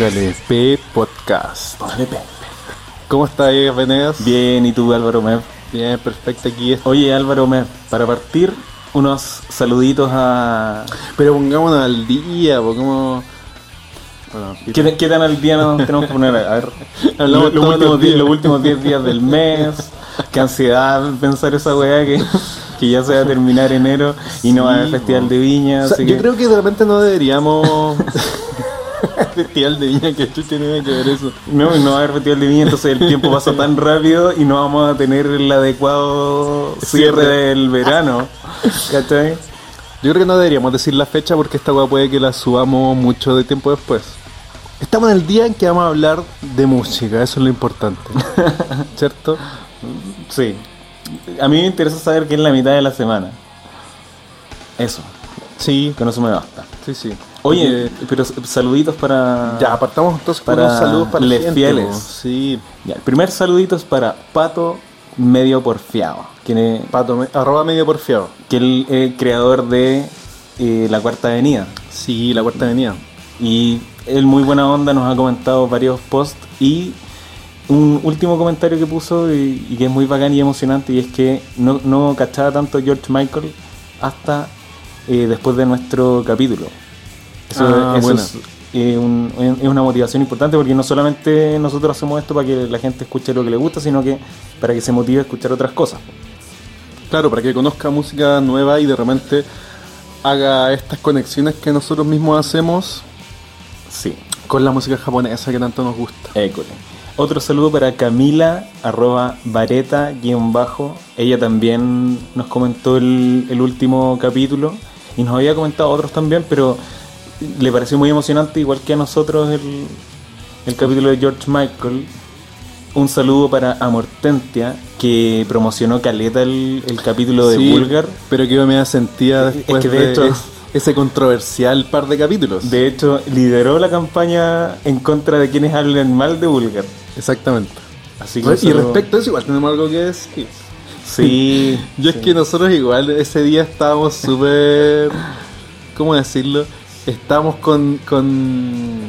Póngale P Podcast. ¿Cómo está ahí, Venegas? Bien, ¿y tú, Álvaro Mer? Bien, perfecto. Aquí es. Oye, Álvaro Mer, para partir, unos saluditos a. Pero pongámonos al día, pongamos. Bueno, ¿Qué, qué tan al día nos tenemos que poner? A ver, Hablamos últimos los días, días. los últimos 10 días del mes. Qué ansiedad pensar esa weá que, que ya se va a terminar enero y no va a haber festival de viña. O sea, así yo que- creo que de repente no deberíamos. Festival de Viña, que chucha tiene que ver eso. No, no va a haber festival de viña, entonces el tiempo pasa tan rápido y no vamos a tener el adecuado cierre Cierre. del verano. ¿Cachai? Yo creo que no deberíamos decir la fecha porque esta weá puede que la subamos mucho de tiempo después. Estamos en el día en que vamos a hablar de música, eso es lo importante. ¿Cierto? Sí. A mí me interesa saber qué es la mitad de la semana. Eso, Sí, con eso me basta. sí, sí. Oye, pero saluditos para. ya apartamos entonces para unos saludos para les gente, fieles. Sí, Ya, el primer saludito es para Pato Medio Porfiado, quien es, pato, me- arroba medio porfiado. que es creador de eh, La Cuarta Avenida. Sí, la cuarta avenida. Y él, muy buena onda, nos ha comentado varios posts. Y un último comentario que puso y, y que es muy bacán y emocionante, y es que no, no cachaba tanto George Michael hasta eh, después de nuestro capítulo. Eso, Ah, eso es, eh, un- es una motivación importante porque no solamente nosotros hacemos esto para que la gente escuche lo que le gusta, sino que para que se motive a escuchar otras cosas. Claro, para que conozca música nueva y de repente haga estas conexiones que nosotros mismos hacemos Sí. con la música japonesa que tanto nos gusta. École. Otro saludo para Camila, arroba vareta, guion bajo. Ella también nos comentó el, el último capítulo y nos había comentado otros también, pero le pareció muy emocionante, igual que a nosotros, el, el capítulo de George Michael. Un saludo para Amortentia, que promocionó Caleta el, el capítulo de Sí, Vulgar. Pero que yo me sentía Es después que de de, hecho- es- ese controversial par de capítulos. De hecho, lideró la campaña en contra de quienes hablen mal de Vulgar. Exactamente. Así que y respecto a eso, igual tenemos algo que decir. Sí. Yo es que nosotros igual ese día estábamos súper... ¿Cómo decirlo? Estábamos con... con,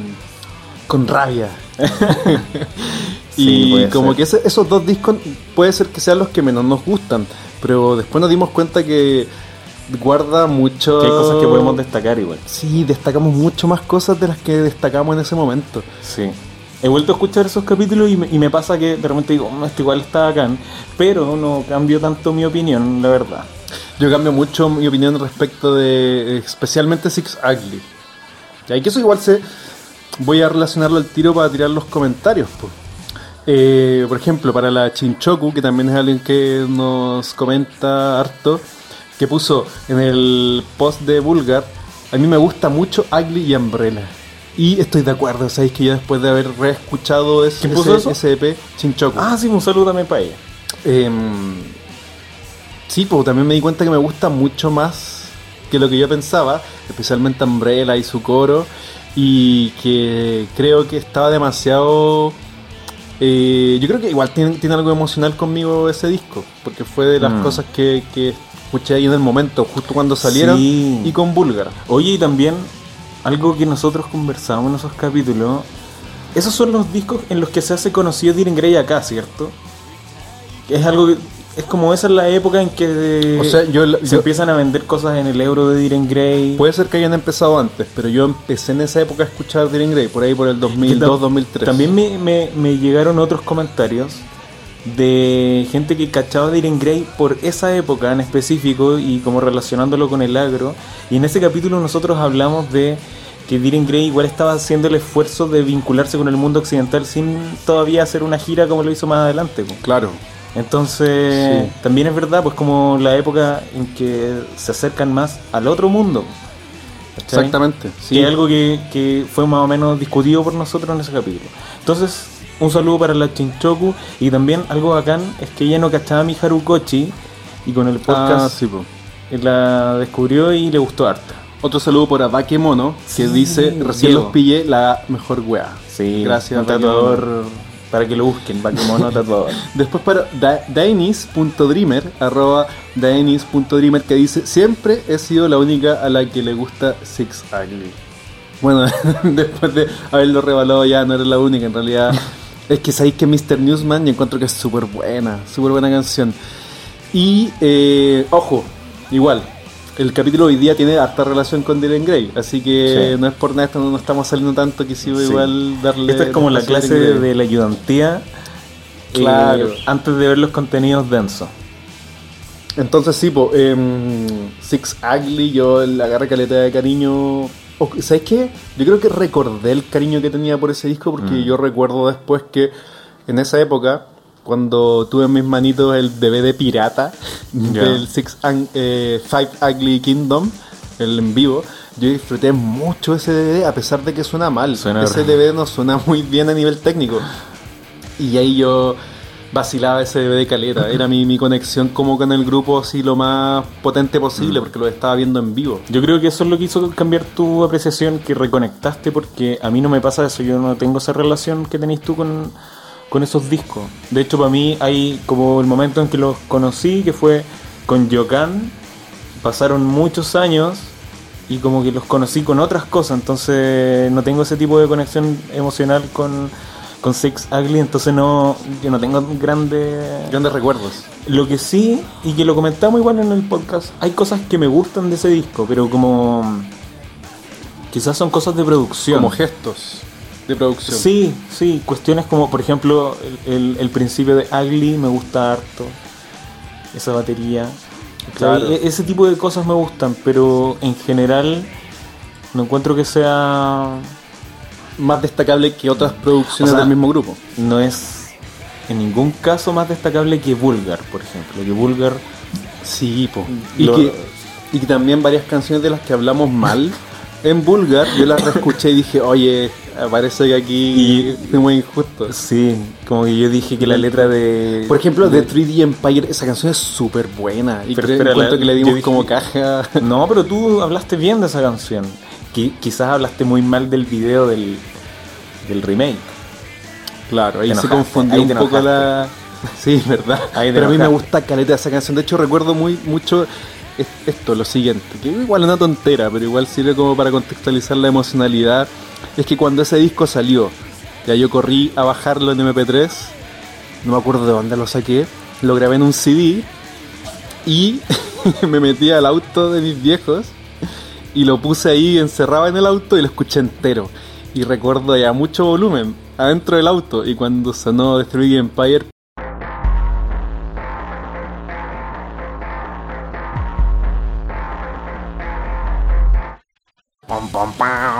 con rabia. Y como ser. que ese- esos dos discos puede ser que sean los que menos nos gustan. Pero después nos dimos cuenta que guarda mucho... Que hay cosas que podemos destacar igual. Sí, destacamos mucho más cosas de las que destacamos en ese momento. Sí. He vuelto a escuchar esos capítulos y me, y me pasa que de repente digo, "Mm, esto igual está bacán, pero no cambio tanto mi opinión, la verdad. Yo cambio mucho mi opinión respecto de especialmente Six Ugly. Y que eso igual se voy a relacionarlo al tiro para tirar los comentarios. po. Eh, por ejemplo, para la Chinchoku, que también es alguien que nos comenta harto, que puso en el post de Vulgar, a mí me gusta mucho Ugly y Umbrella. Y estoy de acuerdo, sabéis que yo después de haber reescuchado ese, ¿Quién puso ese- eso? ese EP, Chinchoku. Ah, sí, un saludo también para ella. Em, sí, pues también me di cuenta que me gusta mucho más que lo que yo pensaba, especialmente Umbrella y su coro, y que creo que estaba demasiado... eh, yo creo que igual tiene, tiene algo emocional conmigo ese disco, porque fue de las Mm. cosas que, que escuché ahí en el momento, justo cuando salieron, Sí. y con Búlgara. Oye, y también algo que nosotros conversamos en esos capítulos, esos son los discos en los que se hace conocido Diren Grey acá, ¿cierto? Es algo que... Es como esa es la época en que O sea, yo- se yo- empiezan a vender cosas en el euro de Diren Grey. Puede ser que hayan empezado antes, pero yo empecé en esa época a escuchar Dylan Grey, por ahí por el Que tam- 2002-2003. También me, me- me llegaron otros comentarios de gente que cachaba de Irene Grey por esa época en específico y como relacionándolo con el agro. Y en ese capítulo nosotros hablamos de que Diren Grey igual estaba haciendo el esfuerzo de vincularse con el mundo occidental sin todavía hacer una gira como lo hizo más adelante. Claro. Entonces, Sí. también es verdad, pues como la época en que se acercan más al otro mundo. ¿cachai? Exactamente. Sí. Que es algo que, que fue más o menos discutido por nosotros en ese capítulo. Entonces, un saludo para la Chinchoku y también algo bacán es que ella no cachaba mi Harukochi y con el Ah, podcast sí, po. la descubrió y le gustó harta. Otro saludo por Abakemono, que dice, recién Diego. los pillé, la mejor wea. Sí, Gracias, un tatuador para que lo busquen, Bakemono tatuador. Después para Da- Dainis.dreamer, arroba Dainis.dreamer, que dice, siempre he sido la única a la que le gusta Six Ugly. Bueno, después de haberlo revalado ya no era la única, en realidad. es que sabéis que Mr. Newsman, yo encuentro que es súper buena, súper buena canción. Y, eh, ojo, igual, el capítulo hoy día tiene harta relación con Dylan Gray, así que Sí. no es por nada, esto no, no estamos saliendo tanto, quisiera Sí. igual darle... Esta es como la clase de la ayudantía. eh, Claro. antes de ver los contenidos densos. Entonces sí, po, em, Six Ugly, yo le agarré caleta de cariño. ¿Sabes qué? Yo creo que recordé el cariño que tenía por ese disco porque Mm. yo recuerdo después que en esa época, cuando tuve en mis manitos el DVD pirata del Six Ang- eh, Five Ugly Kingdom, el en vivo, yo disfruté mucho ese DVD a pesar de que suena mal. Suena ese. DVD no suena muy bien a nivel técnico. Y ahí yo vacilaba ese DVD caleta. Era mi, mi conexión como con el grupo así lo más potente posible porque lo estaba viendo en vivo. Yo creo que eso es lo que hizo cambiar tu apreciación, que reconectaste, porque a mí no me pasa eso, yo no tengo esa relación que tenéis tú con, con esos discos. De hecho, para mí hay como el momento en que los conocí, que fue con Yokan, pasaron muchos años y como que los conocí con otras cosas, entonces no tengo ese tipo de conexión emocional con, con Six Ugly, entonces no, yo no tengo grandes... Grandes recuerdos. Lo que sí, y que lo comentamos igual en el podcast, hay cosas que me gustan de ese disco, pero como. Quizás son cosas de producción. Como gestos de producción. Sí, sí, cuestiones como, por ejemplo, el, el- el principio de Ugly me gusta harto. Esa batería. Claro. E- ese tipo de cosas me gustan, pero en general no encuentro que sea. Más destacable que otras producciones O sea, del mismo grupo. No es en ningún caso más destacable que Vulgar, por ejemplo. Que Vulgar. Sí, po. Y, Lo- que, y que también varias canciones de las que hablamos mal en Vulgar, yo las reescuché y dije, oye, parece que aquí es muy injusto. Sí, como que yo dije que la letra de. Por ejemplo, de 3D Empire, esa canción es súper buena. Y Pero creo- espera, la- que le dimos dije- como caja. No, pero tú hablaste bien de esa canción. Qui- quizás hablaste muy mal del video del, del remake. Claro, ahí Te se enojaste, confundió ahí un poco la. Sí, verdad. Ahí Pero a mí me enojaste. gusta caleta esa canción. De hecho, recuerdo muy mucho es- esto, lo siguiente. Que igual es una tontera, pero igual sirve como para contextualizar la emocionalidad. Es que cuando ese disco salió, ya yo corrí a bajarlo en MP3. No me acuerdo de dónde lo saqué. Lo grabé en un CD. Y me metí al auto de mis viejos. Y lo puse ahí encerrado en el auto y lo escuché entero. Y recuerdo ya mucho volumen adentro del auto. Y cuando sonó 3D Empire,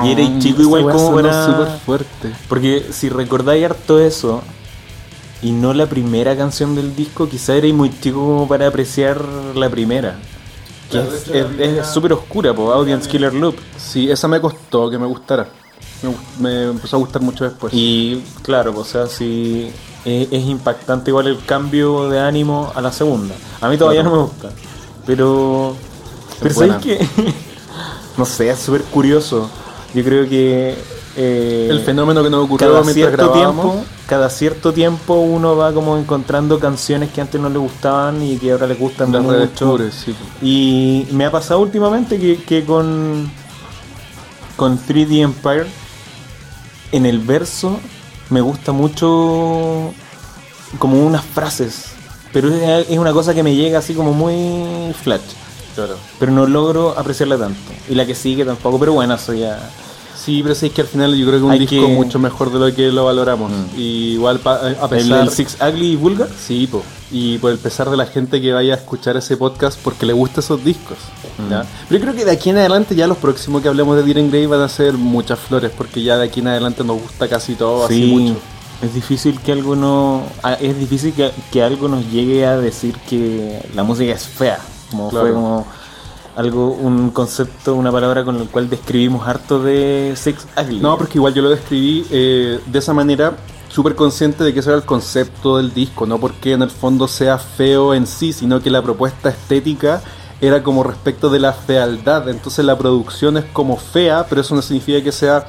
Y eres chico igual como para- súper fuerte. Porque si recordáis harto eso y no la primera canción del disco, quizás erais muy chico como para apreciar la primera. Que Claro, es- primera- súper oscura, po, Audience Killer Loop. Sí, esa me costó que me gustara. Me, empezó a gustar mucho después. Y claro, o sea, sí es, es impactante igual el cambio de ánimo a la segunda. A mí todavía Claro. no me gusta, pero pero Es sabes que no sé, es súper curioso. Yo creo que eh, el fenómeno que nos ocurrió cada cierto grabábamos. tiempo, cada cierto tiempo uno va como encontrando canciones que antes no le gustaban y que ahora le gustan las mucho. sí. Y me ha pasado últimamente que, que con, con 3D Empire, en el verso, me gusta mucho como unas frases. Pero es, es una cosa que me llega así como muy flash. Claro. Pero no logro apreciarla tanto. Y la que sigue tampoco, pero bueno, eso ya. Sí, pero sí es que al final yo creo que un Hay disco que- mucho mejor de lo que lo valoramos. Mm. Y igual pa- a El, pesar el Six Ugly y Vulgar. Sí, po. y por el pesar de la gente que vaya a escuchar ese podcast porque le gustan esos discos. ¿ya? Mm. Pero yo creo que de aquí en adelante ya los próximos que hablemos de Diren Grey van a ser muchas flores porque ya de aquí en adelante nos gusta casi todo así Sí, mucho. es difícil que algo no. ah, Es difícil que, que algo nos llegue a decir que la música es fea. Como Claro. fue como algo, un concepto, una palabra con el cual describimos harto de Six Ugly. No, porque igual yo lo describí eh, de esa manera súper consciente de que ese era el concepto del disco, no porque en el fondo sea feo en sí, sino que la propuesta estética era como respecto de la fealdad, entonces la producción es como fea, pero eso no significa que sea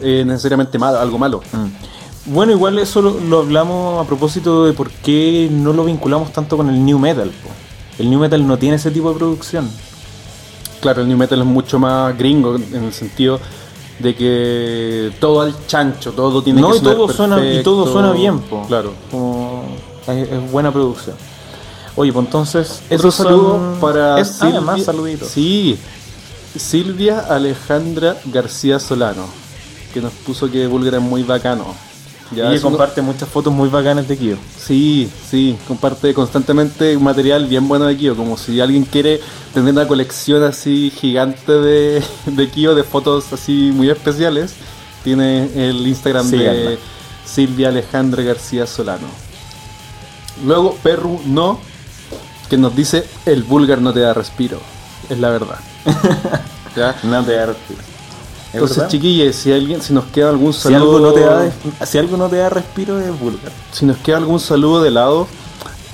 eh, necesariamente malo, algo malo. Mm. Bueno, igual eso lo, lo hablamos a propósito de por qué no lo vinculamos tanto con el New Metal. po. El New Metal no tiene ese tipo de producción. Claro, el new metal es mucho más gringo en el sentido de que todo al chancho, todo tiene no, que y sonar todo suena y todo suena bien, po. Claro. Como es, es buena producción. Oye, pues entonces Otro son- saludo para es, ah, más saluditos. Sí, Silvia Alejandra García Solano, que nos puso que Vulgar es muy bacano. Y no- comparte muchas fotos muy bacanas de Kyo. Sí, sí, comparte constantemente material bien bueno de Kio, como si alguien quiere tener una colección así gigante de, de Kio, de fotos así muy especiales, tiene el Instagram de Silvia Alejandra García Solano. Luego Perru No, que nos dice el vulgar no te da respiro, es la verdad. ¿Ya? No te da respiro. ¿Es Entonces, chiquillos, si alguien, si nos queda algún si saludo, algo, no te da, si algo no te da respiro es vulgar. Si nos queda algún saludo de lado,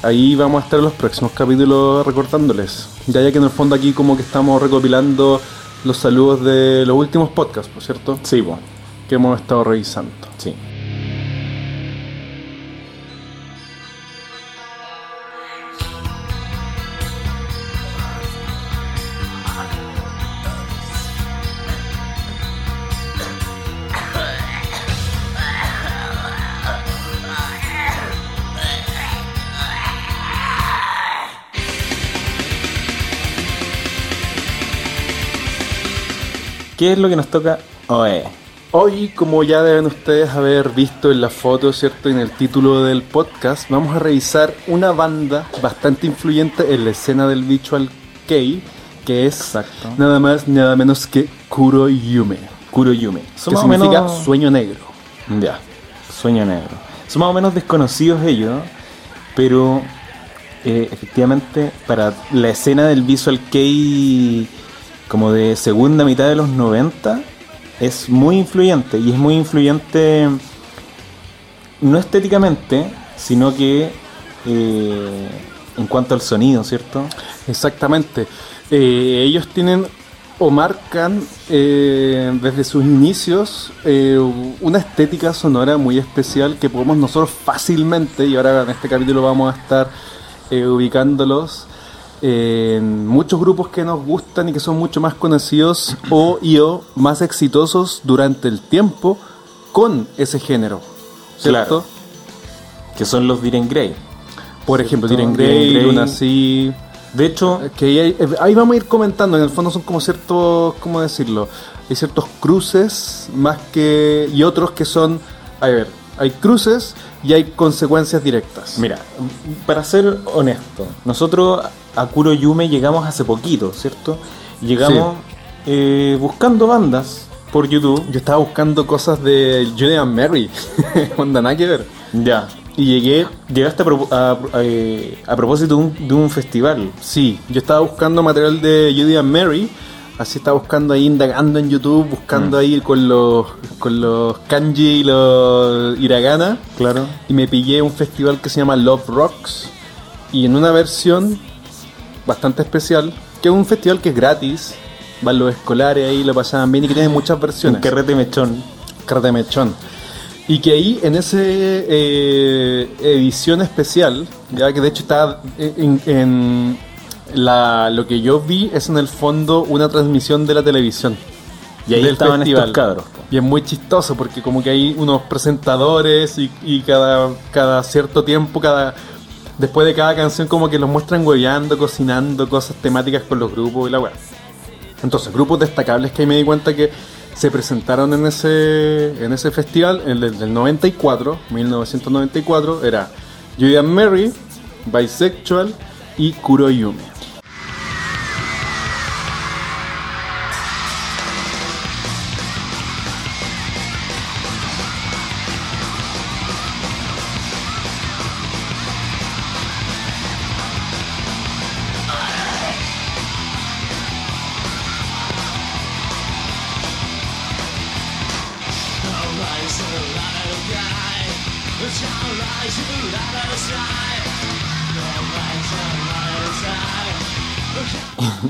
ahí vamos a estar en los próximos capítulos recortándoles. Ya ya que en el fondo aquí como que estamos recopilando los saludos de los últimos podcasts, por cierto, Sí, pues. que hemos estado revisando. Sí. ¿Qué es lo que nos toca hoy? Hoy, como ya deben ustedes haber visto en la foto, ¿cierto? En el título del podcast, vamos a revisar una banda bastante influyente en la escena del Visual Kei, que es Exacto. nada más, nada menos que Kuro Yume, Kuroyume. Son que significa menos- sueño negro. Ya, sueño negro. Son más o menos desconocidos ellos, pero eh, efectivamente para la escena del Visual Kei como de segunda mitad de los 90 es muy influyente y es muy influyente no estéticamente, sino que eh, en cuanto al sonido, ¿cierto? Exactamente. Eh, ellos tienen o marcan eh, desde sus inicios eh, una estética sonora muy especial que podemos nosotros fácilmente, y ahora en este capítulo vamos a estar ubicándolos en muchos grupos que nos gustan y que son mucho más conocidos o y o más exitosos durante el tiempo con ese género. ¿Cierto? Claro. Que son los Diren Grey. Por ejemplo. Diren Grey, Grey. Luna Sea, De hecho, que ahí, hay- ahí vamos a ir comentando, en el fondo son como ciertos, ¿cómo decirlo? Hay ciertos cruces más que... y otros que son, a ver, hay cruces y hay consecuencias directas. Mira, para ser honesto, nosotros a Kuro Yume llegamos hace poquito, ¿cierto? Llegamos eh, buscando bandas por YouTube. Yo estaba buscando cosas de Julian Mary, onda nada que ver. Ya. Y llegué, Llegaste a, a- a- eh, a propósito de un, de un festival. sí, yo estaba buscando material de Julian Mary, así estaba buscando ahí, indagando en YouTube, buscando ahí con los, con los kanji y los hiragana. Claro. y me pillé un festival que se llama Love Rocks y en una versión bastante especial, que es un festival que es gratis, van los escolares ahí, lo pasaban bien y que tiene muchas Un versiones. carrete mechón. Carta de mechón. Y que ahí en esa edición especial, ya que de hecho está en, en la, lo que yo vi es en el fondo una transmisión de la televisión. Y ahí del estaban festival. estos cabros. Y es muy chistoso porque como que hay unos presentadores y, y cada, cada cierto tiempo, cada después de cada canción como que los muestran hueveando, cocinando cosas temáticas con los grupos y la weá. Entonces, grupos destacables que ahí me di cuenta que se presentaron en ese, en ese festival, en el del 94, 1994, era Julian Mary, Bisexual y Kuroyume.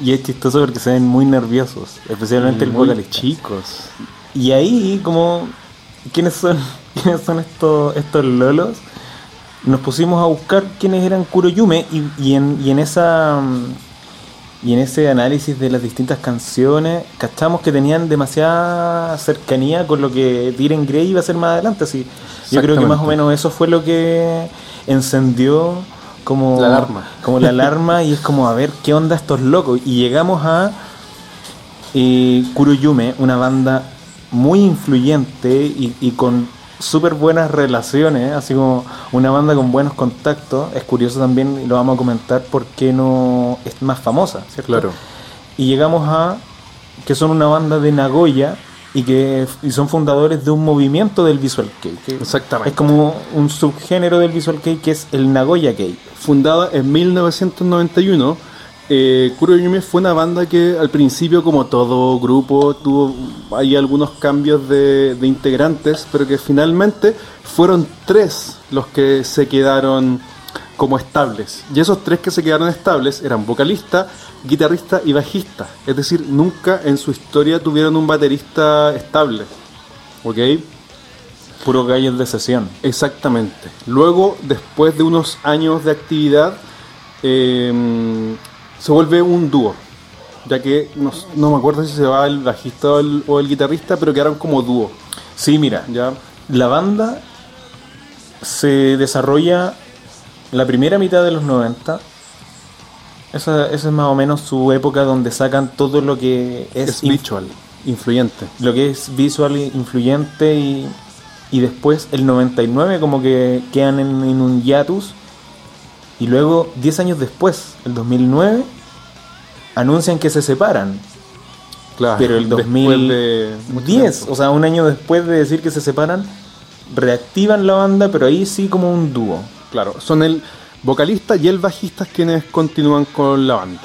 Y es chistoso porque se ven muy nerviosos, especialmente el Muy vocalista. chicos. Y ahí, como, ¿quiénes son, ¿quiénes son estos, estos lolos? Nos pusimos a buscar quiénes eran Kuroyume y, y en, y en esa y en ese análisis de las distintas canciones, cachamos que tenían demasiada cercanía con lo que Diren Grey iba a hacer más adelante. Así, yo creo que más o menos eso fue lo que encendió como la alarma. Como la alarma y es como a ver qué onda estos locos. Y llegamos a eh, Kuroyume, una banda muy influyente y, y con súper buenas relaciones, así como una banda con buenos contactos. Es curioso también, y lo vamos a comentar, por qué no es más famosa, ¿cierto? Claro. Y llegamos a que son una banda de Nagoya y que y son fundadores de un movimiento del Visual Kei. Exactamente. Es como un subgénero del Visual Kei que es el Nagoya Kei. Fundada en 1991, eh, Kuroyume fue una banda que al principio, como todo grupo, tuvo hay algunos cambios de, de integrantes, pero que finalmente fueron tres los que se quedaron como estables. Y esos tres que se quedaron estables eran vocalista, guitarrista y bajista. Es decir, nunca en su historia tuvieron un baterista estable. ¿Ok? Puro gallos de sesión. Exactamente. Luego, después de unos años de actividad, eh, se vuelve un dúo. Ya que no, no me acuerdo si se va el bajista o el, o el guitarrista, pero quedaron como dúo. Sí, mira, ¿ya? la banda se desarrolla la primera mitad de los 90. Esa, esa es más o menos su época donde sacan todo lo que es, Es visual, influyente. lo que es visual influyente y, y después el 99 como que quedan en, en un hiatus y luego 10 años después, el 2009, anuncian que se separan. Claro, Pero el después 2010, de o sea, un año después de decir que se separan, reactivan la banda, pero ahí sí como un dúo. Claro, son el vocalista y el bajista quienes continúan con la banda.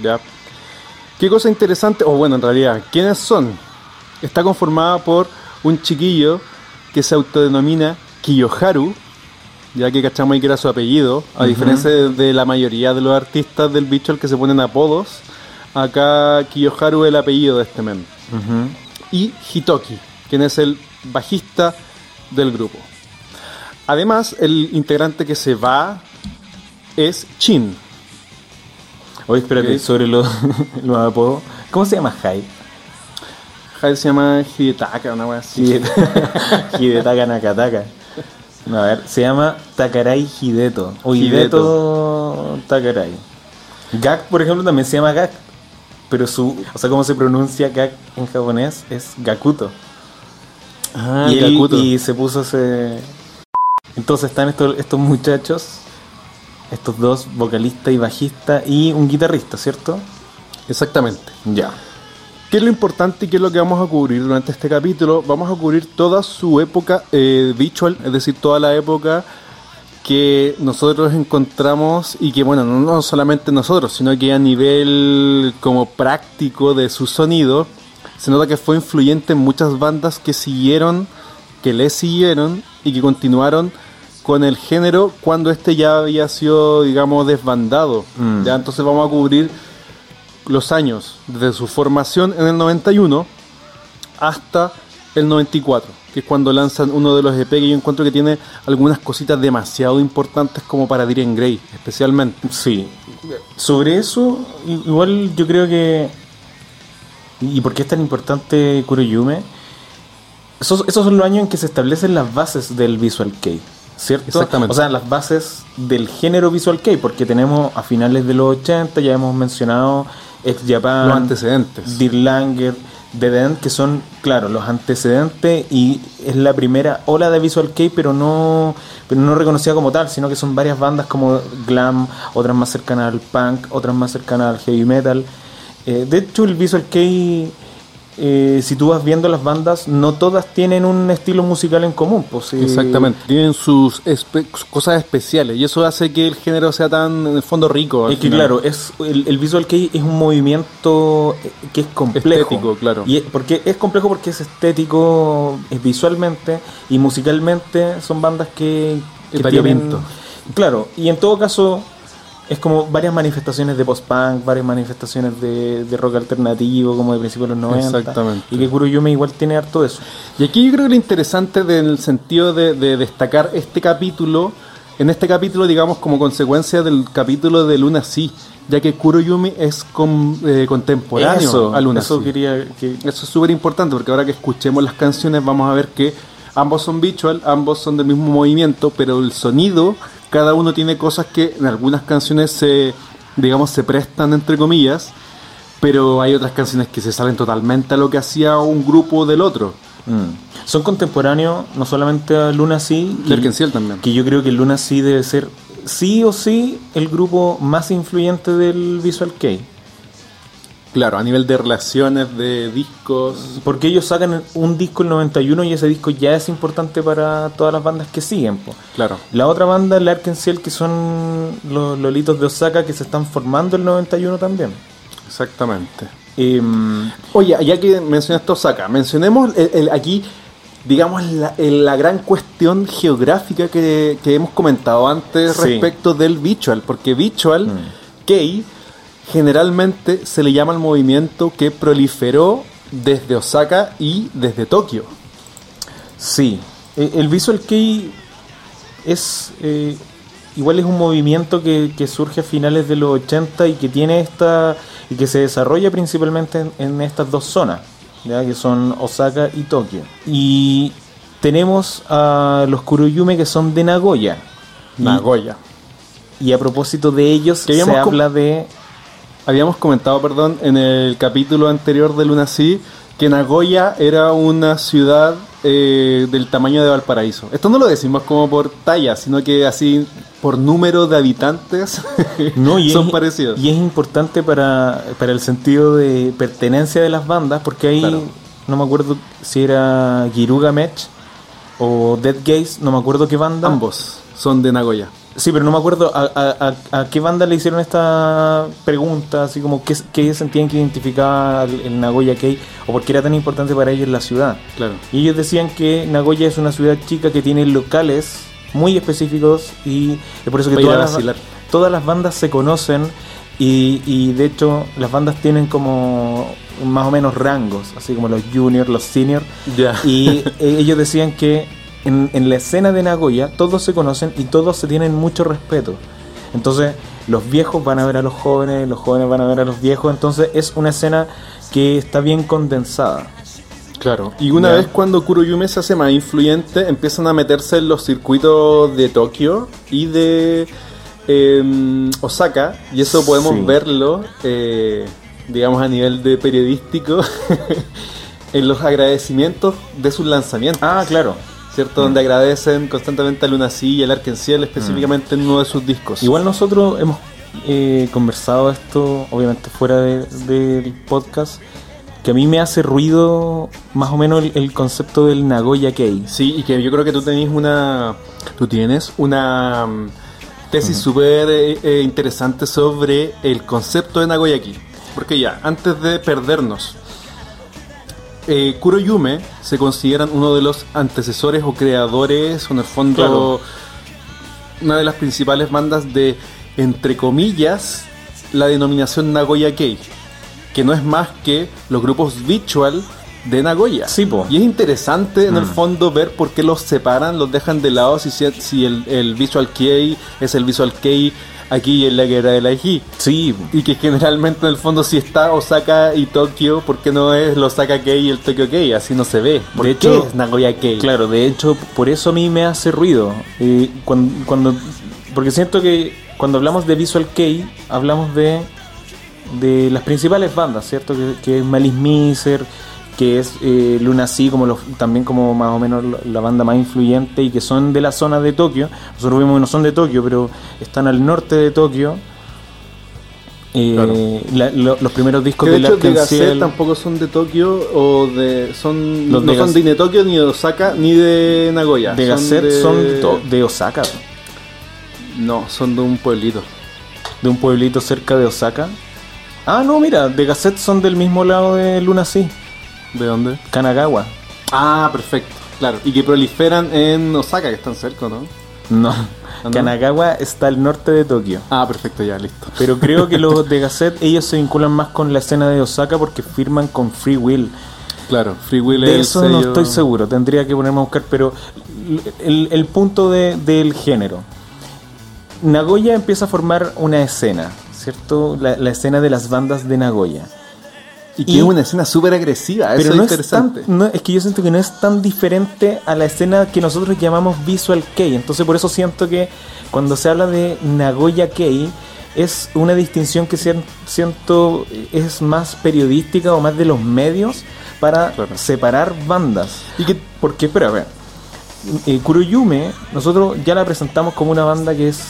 ¿Ya? Qué cosa interesante, o bueno, en realidad, ¿quiénes son? Está conformada por un chiquillo que se autodenomina Kiyoharu, ya que cachamos ahí que era su apellido, a diferencia de, de la mayoría de los artistas del bicho al que se ponen apodos, acá Kiyoharu es el apellido de este men. Y Hitoki, quien es el bajista del grupo. Además, el integrante que se va es Chin. Oye, espérate, sobre los los apodos. ¿Cómo se llama Hyde? Jai se llama Hidetaka, una wea así. Hide- Hidetaka Nakataka. No, a ver, se llama Takarai Hideto. O Hideto Takarai. Gak, por ejemplo, también se llama Gak. Pero su. O sea, cómo se pronuncia Gak en japonés es Gakuto. Ah, y, él- Gakuto. y se puso ese. Entonces están estos, estos muchachos, estos dos, vocalista y bajista, y un guitarrista, ¿cierto? Exactamente. Ya. ¿Qué es lo importante y qué es lo que vamos a cubrir durante este capítulo? Vamos a cubrir toda su época eh, visual, es decir, toda la época que nosotros encontramos y que, bueno, no, no solamente nosotros, sino que a nivel como práctico de su sonido, se nota que fue influyente en muchas bandas que siguieron, que le siguieron y que continuaron con el género cuando este ya había sido, digamos, desbandado. Mm. Ya, entonces vamos a cubrir los años desde su formación en el 91 hasta el 94, que es cuando lanzan uno de los EP que yo encuentro que tiene algunas cositas demasiado importantes como para Diren Grey, especialmente. Sí. Sobre eso, i- igual yo creo que. ¿Y por qué es tan importante Kuroyume? Esos, esos son los años en que se establecen las bases del Visual Kei, ¿cierto? Exactamente. O sea, las bases del género Visual Kei, porque tenemos a finales de los 80, ya hemos mencionado Ex Japan, Los antecedentes. Dear Langer, Den, que son, claro, los antecedentes y es la primera ola de Visual Kei, pero no, pero no reconocida como tal, sino que son varias bandas como glam, otras más cercanas al punk, otras más cercanas al heavy metal. Eh, de hecho, el Visual Kei, eh, si tú vas viendo las bandas, no todas tienen un estilo musical en común. Pues, sí. Exactamente, tienen sus espe- cosas especiales y eso hace que el género sea tan, en el fondo, rico. al Es que final. claro, es el, el Visual Kei es un movimiento eh, que es complejo. Estético, claro. Y es, porque es complejo porque es estético, es visualmente y musicalmente son bandas que, que. Claro, y en todo caso es como varias manifestaciones de post-punk, varias manifestaciones de, de rock alternativo como de principios de los 90. Exactamente. Y que Kuroyume igual tiene harto de eso. Y aquí yo creo que lo interesante del sentido de, de destacar este capítulo, en este capítulo, digamos, como consecuencia del capítulo de Luna Sí, ya que Kuroyumi es con- eh, contemporáneo Eso, a Luna. eso sí. quería que... Eso es súper importante porque ahora que escuchemos las canciones vamos a ver que ambos son visual, ambos son del mismo movimiento, pero el sonido, cada uno tiene cosas que en algunas canciones se, digamos, se prestan entre comillas, pero hay otras canciones que se salen totalmente a lo que hacía un grupo del otro. Mm. Son contemporáneos, no solamente a Luna sí, Ciel también. que yo creo que Luna sí debe ser sí o sí el grupo más influyente del Visual Kei. Claro, a nivel de relaciones, de discos. Porque ellos sacan un disco el 91 y ese disco ya es importante para todas las bandas que siguen. po. Claro. La otra banda, el Arkansas, que son los lolitos de Osaka que se están formando el 91 también. Exactamente. Em, Oye, ya que mencionaste Osaka, mencionemos el- el- aquí, digamos, la, el- la gran cuestión geográfica que, que hemos comentado antes Sí. respecto del Visual, porque Visual, Mm. Kei, generalmente se le llama al movimiento que proliferó desde Osaka y desde Tokio. sí, E- el Visual Kei es eh, igual es un movimiento que, que surge a finales de los 80 y que tiene esta y que se desarrolla principalmente en, en estas dos zonas, ¿ya? que son Osaka y Tokio. Y tenemos a los Kuroyume que son de Nagoya. Y- Nagoya. Y, a propósito de ellos se habla de Habíamos comentado, perdón, en el capítulo anterior de Luna Sea que Nagoya era una ciudad eh, del tamaño de Valparaíso. Esto no lo decimos como por talla, sino que así por número de habitantes No, y son es, parecidos. Y es importante para, para el sentido de pertenencia de las bandas, porque ahí Claro. no me acuerdo si era Giruga Match o Dead Gaze, no me acuerdo qué banda. Ambos son de Nagoya. Sí, pero no me acuerdo a, a- a- qué banda le hicieron esta pregunta, así como qué, qué sentían que identificaba el, Nagoya Kei o por qué era tan importante para ellos la ciudad. Claro. Y ellos decían que Nagoya es una ciudad chica que tiene locales muy específicos y es por eso que todas las, vacilar. todas las bandas se conocen y, y de hecho las bandas tienen como más o menos rangos, así como los juniors, los seniors. Y eh, ellos decían que en, en la escena de Nagoya todos se conocen y todos se tienen mucho respeto. Entonces los viejos van a ver a los jóvenes, los jóvenes van a ver a los viejos, entonces es una escena que está bien condensada. Claro. Y una vez cuando Kuroyume se hace más influyente, empiezan a meterse en los circuitos de Tokio y de eh, Osaka. Y eso podemos Sí. verlo, eh, digamos, a nivel de periodístico, en los agradecimientos de sus lanzamientos. Ah, claro. ¿Cierto? Donde agradecen constantemente a Luna Sea y al Arkenciel, específicamente en uno de sus discos. Igual nosotros hemos eh, conversado esto, obviamente fuera de- del podcast, que a mí me hace ruido más o menos el, el concepto del Nagoya Kei. Sí, y que yo creo que tú tenés una. Tú tienes una mm, tesis súper eh, eh, interesante sobre el concepto de Nagoyaki. Porque ya, antes de perdernos, eh, Kuroyume se consideran uno de los antecesores o creadores, o en el fondo, Claro. una de las principales bandas de, entre comillas, la denominación Nagoya Kei, que no es más que los grupos Visual de Nagoya. Sí, po. Y es interesante en el Mm. fondo ver por qué los separan, los dejan de lado, si el, el Visual Kei es el Visual Kei aquí en la guerra de la Eji. Sí, Y que generalmente en el fondo si está Osaka y Tokio, ¿por qué no es el Osaka Kei y el Tokyo Kei? Así no se ve. ¿Por De qué hecho, es Nagoya Kei? claro, de hecho, por eso a mí me hace ruido. Eh, cuando, cuando, porque siento que cuando hablamos de Visual Kei, hablamos de, de las principales bandas, ¿cierto? Que, que es Malice Miser, que es eh, Luna Sea, como los, también como más o menos la- banda más influyente y que son de la zona de Tokio. Nosotros vimos que no son de Tokio, pero están al norte de Tokio. Eh, Claro. la- lo- los primeros discos Que de de hecho de tampoco son de Tokio o de son Los no de son ni de Tokio ni de Osaka ni de Nagoya. de Gazette son de, Osaka. No, son de un pueblito. de un pueblito cerca de Osaka. Ah, no, mira, de Gazette son del mismo lado de Luna Sea, ¿De dónde? Kanagawa. Ah, perfecto. Claro, y que proliferan en Osaka, que están cerca, ¿no? No, no? Kanagawa está al norte de Tokio. Ah, perfecto, ya, listo. Pero creo que los de Gazette, ellos se vinculan más con la escena de Osaka porque firman con Free Will. Claro, Free Will De es eso no estoy seguro, tendría que ponerme a buscar, pero el, el punto de- del género. Nagoya empieza a formar una escena, ¿cierto? La, la escena de las bandas de Nagoya. Y que es una escena súper agresiva, pero eso no es interesante. Es, tan, no, es que yo siento que no es tan diferente a la escena que nosotros llamamos Visual Kei. Entonces por eso siento que cuando se habla de Nagoya Kei es una distinción que siento es más periodística o más de los medios para Claro. separar bandas. Y que Porque, espera, a ver. Eh, Kuroyume, nosotros ya la presentamos como una banda que es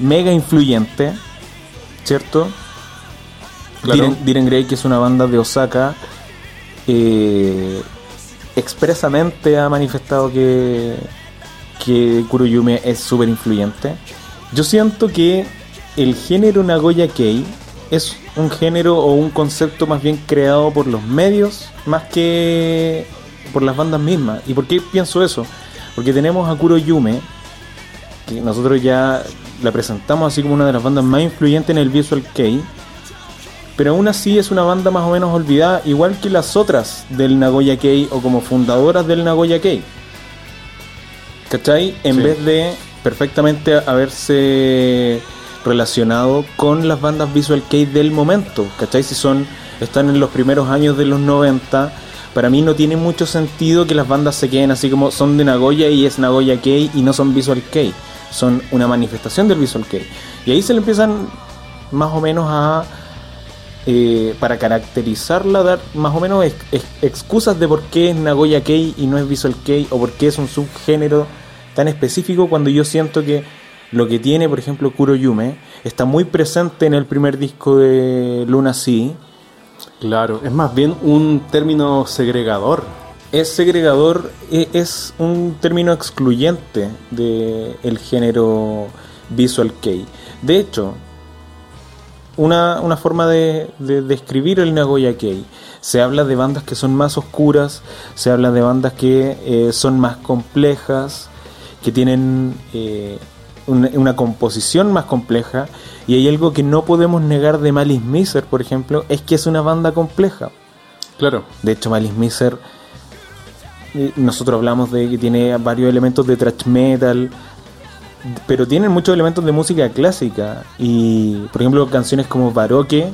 mega influyente, ¿cierto? Diren Grey, que es una banda de Osaka, eh, expresamente ha manifestado que, que Kuroyume es súper influyente. Yo siento que el género Nagoya Kei es un género o un concepto más bien creado por los medios más que por las bandas mismas. ¿Y por qué pienso eso? Porque tenemos a Kuroyume, que nosotros ya la presentamos así como una de las bandas más influyentes en el Visual Kei, pero aún así es una banda más o menos olvidada, igual que las otras del Nagoya Kei o como fundadoras del Nagoya Kei. ¿Cachai? En Sí. vez de perfectamente haberse relacionado con las bandas Visual Kei del momento, ¿cachai? Si son, están en los primeros años de los 90, para mí no tiene mucho sentido que las bandas se queden así como son de Nagoya y es Nagoya Kei y no son Visual Kei, son una manifestación del Visual Kei. Y ahí se le empiezan más o menos a eh, para caracterizarla, dar más o menos ex- ex- excusas de por qué es Nagoya Kei y no es Visual Kei o por qué es un subgénero tan específico cuando yo siento que lo que tiene, por ejemplo, Kuroyume está muy presente en el primer disco de Luna Sea. Claro, es más bien un término segregador. Es segregador, e- es un término excluyente del el género Visual Kei. De hecho, una, una forma de, de describir el Nagoya Kei. Se habla de bandas que son más oscuras, se habla de bandas que eh, son más complejas, que tienen eh, una, una composición más compleja. Y hay algo que no podemos negar de Malice Miser, por ejemplo, es que es una banda compleja. Claro. De hecho, Malice Miser, eh, nosotros hablamos de que tiene varios elementos de thrash metal, pero tienen muchos elementos de música clásica. Y, por ejemplo, canciones como Baroque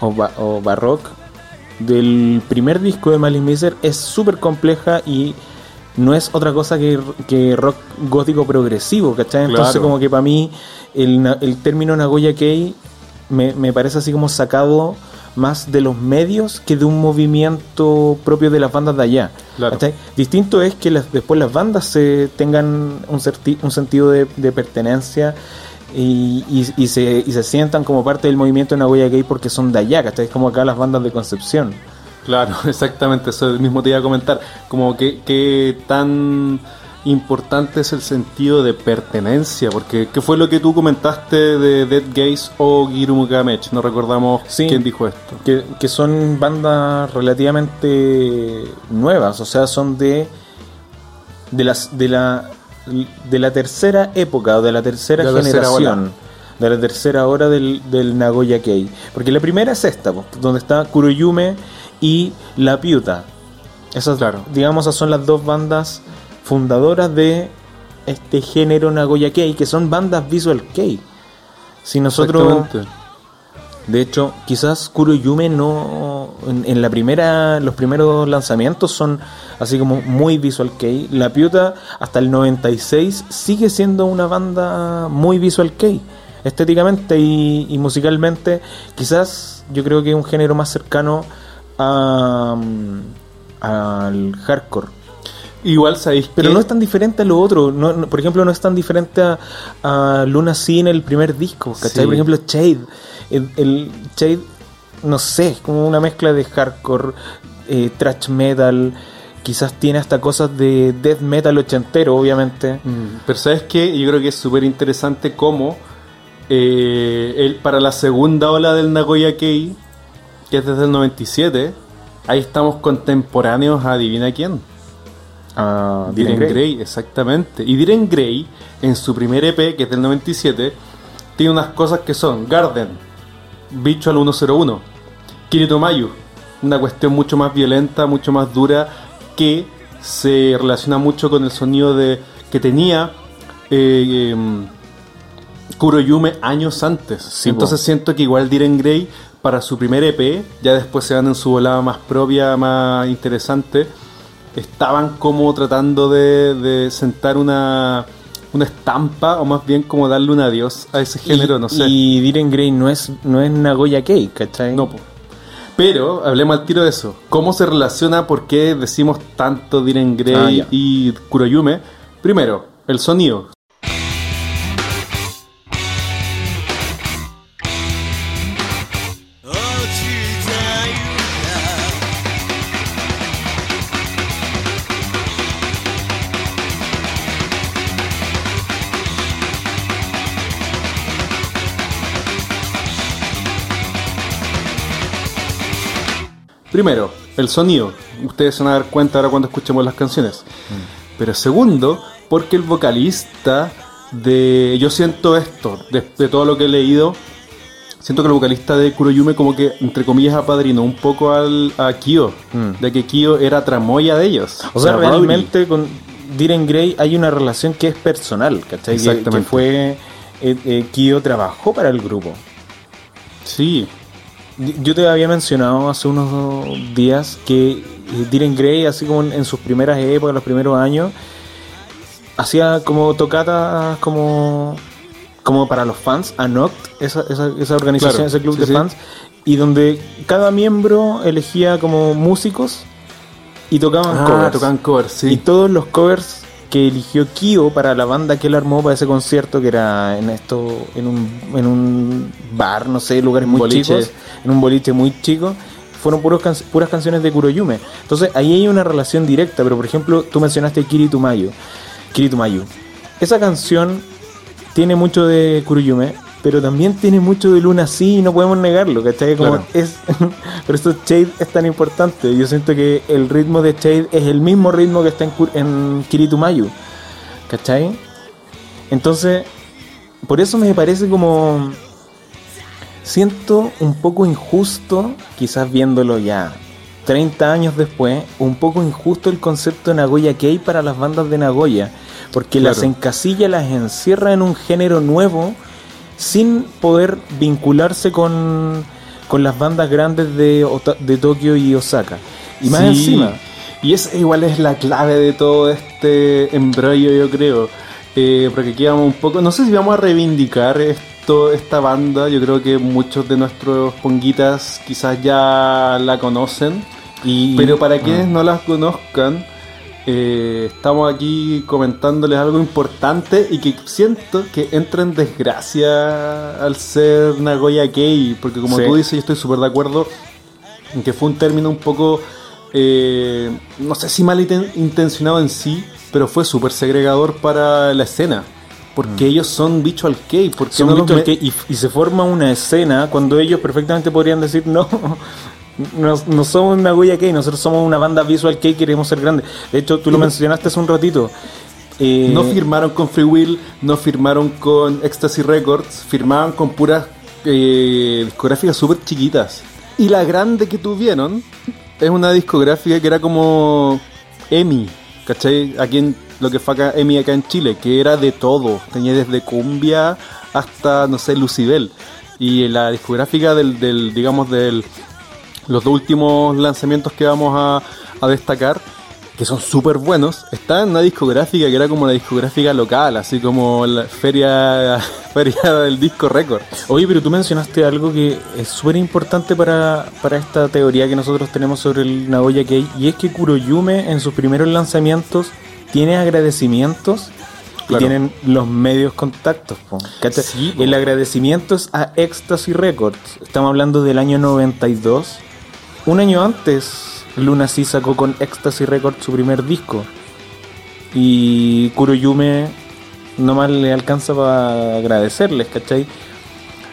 o, Ba- o Baroque del primer disco de Malice Miser es súper compleja y no es otra cosa que, que rock gótico progresivo, ¿cachai? Entonces, Claro. como que para mí el, el término Nagoya Kei me, me parece así como sacado más de los medios que de un movimiento propio de las bandas de allá. Claro. Distinto es que las- después las bandas se tengan un, certi- un sentido de, de pertenencia y, y- y se, y se sientan como parte del movimiento Nagoya Gay porque son de allá, ¿cachai? Es como acá las bandas de Concepción. Claro, exactamente, eso mismo te iba a comentar. Como que, que tan importante es el sentido de pertenencia, porque ¿qué fue lo que tú comentaste de Dead Gaze o Girum Gamech? No recordamos Sí. quién dijo esto. Que, que son bandas relativamente nuevas, o sea, son de de las de la de la tercera época o de la tercera De generación. de la tercera hora del, del Nagoya Kei. Porque la primera es esta, donde está Kuroyume y La Piuta. Esas, Claro. digamos, esas son las dos bandas fundadoras de este género Nagoya Kei, que son bandas Visual Kei. Si nosotros de hecho, quizás Kuroyume no. En, en la primera. Los primeros lanzamientos son así como muy visual kei. La Piuta, hasta el 96, sigue siendo una banda muy visual kei. Estéticamente y, y musicalmente, quizás yo creo que es un género más cercano a, mm, al hardcore. Igual sabéis Pero que- no es tan diferente a lo otro. No, no- por ejemplo, no es tan diferente a, a Luna en el primer disco. ¿cachai? Sí. Por ejemplo, Shade. El, el Shade, no sé, es como una mezcla de hardcore, eh, thrash metal. Quizás tiene hasta cosas de death metal ochentero, obviamente. Mm, Pero sabes que yo creo que es súper interesante cómo eh, el- para la segunda ola del Nagoya Kei, que es desde el 97, ahí estamos contemporáneos a adivina quién. A Diren Grey. Grey. exactamente. Y Diren Grey, en su primer EP, que es del 97, tiene unas cosas que son Garden, Bicho al 101, Kirito Mayu, una cuestión mucho más violenta, mucho más dura, que se relaciona mucho con el sonido de que tenía eh, em, Kuroyume años antes. Sí, Entonces po. siento que igual Diren Grey para su primer EP, ya después se van en su volada más propia, más interesante, estaban como tratando de, de sentar una, una estampa o más bien como darle un adiós a ese género, y, no sé. Y Diren Grey no es, no es Nagoya Kei, ¿cachai? No, po. Pero hablemos al tiro de eso. ¿Cómo se relaciona? ¿Por qué decimos tanto Diren Grey Ah, y Kuroyume? Primero, el sonido. Primero, el sonido. Ustedes se van a dar cuenta ahora cuando escuchemos las canciones. Pero segundo, porque el vocalista de... Yo siento esto, de, de todo lo que he leído, siento que el vocalista de Kuroyume como que, entre comillas, apadrinó un poco al, a Kyo. Mm. De que Kyo era tramoya de ellos. O sea, realmente con Diren Grey hay una relación que es personal, ¿cachai? Que- Que, Exactamente. fue. Eh, eh, Kyo trabajó para el grupo. Sí, Yo te había mencionado hace unos días que eh, Diren Grey, así como en, en sus primeras épocas, los primeros años, hacía como tocatas como, como para los fans, Anoct, esa, esa, esa organización, Claro, ese club sí, de sí. fans, y donde cada miembro elegía como músicos y tocaban ah, covers. tocan covers, sí. Y todos los covers que eligió Kyo para la banda que él armó para ese concierto, que era en esto, en un, en un bar, no sé, lugares muy Boliche. chicos, en un boliche muy chico, fueron puros can- puras canciones de Kuroyume. Entonces ahí hay una relación directa, pero por ejemplo, tú mencionaste Kiri Tumayo. Kiri Tumayo. Esa canción tiene mucho de Kuroyume, pero también tiene mucho de Luna sí, no podemos negarlo, ¿cachai? Como Claro. es, por eso Shade es tan importante. Yo siento que el ritmo de Shade es el mismo ritmo que está en, en Kiritumayu, ¿cachai? Entonces, por eso me parece como. Siento un poco injusto, quizás viéndolo ya 30 años después, un poco injusto el concepto de Nagoya Kei para las bandas de Nagoya, porque las encasilla, las encierra en un género nuevo sin poder vincularse con, con las bandas grandes de, Ota- de Tokio y Osaka. Y más Sí. encima, Y esa igual es la clave de todo este embrollo, yo creo. Eh, porque aquí vamos un poco. No sé si vamos a reivindicar esto, esta banda. Yo creo que muchos de nuestros ponguitas quizás ya la conocen. y, Pero para ah, quienes no las conozcan, eh, estamos aquí comentándoles algo importante y que siento que entra en desgracia al ser Nagoya Kei. Porque como Sí. tú dices, yo estoy súper de acuerdo en que fue un término un poco, eh, no sé si mal inten- intencionado en sí, pero fue súper segregador para la escena. Porque ellos son bicho al Kei. Porque son no y, y se forma una escena cuando ellos perfectamente podrían decir no. No, no somos Nagoya Kei, nosotros somos una banda visual Kei, queremos ser grandes. De hecho, tú lo mencionaste hace un ratito. Eh, No firmaron con Free Will, no firmaron con Ecstasy Records, firmaban con puras eh, discográficas súper chiquitas. Y la grande que tuvieron es una discográfica que era como EMI, ¿cachai? Aquí en lo que fue acá, EMI acá en Chile, que era de todo. Tenía desde cumbia hasta, no sé, Lucibel. Y la discográfica del, del digamos, del los dos últimos lanzamientos que vamos a, a destacar, que son súper buenos, está en una discográfica que era como una discográfica local, así como la feria, feria del disco récord. Oye, pero tú mencionaste algo que es súper importante para, para esta teoría que nosotros tenemos sobre el Nagoya Kei, y es que Kuroyume en sus primeros lanzamientos tiene agradecimientos y Claro. tienen los medios contactos. el agradecimiento es a Ecstasy Records. Estamos hablando del año 92. Un año antes, Luna sí sacó con Ecstasy Records su primer disco. Y Kuroyume nomás le alcanza para agradecerles, ¿cachai?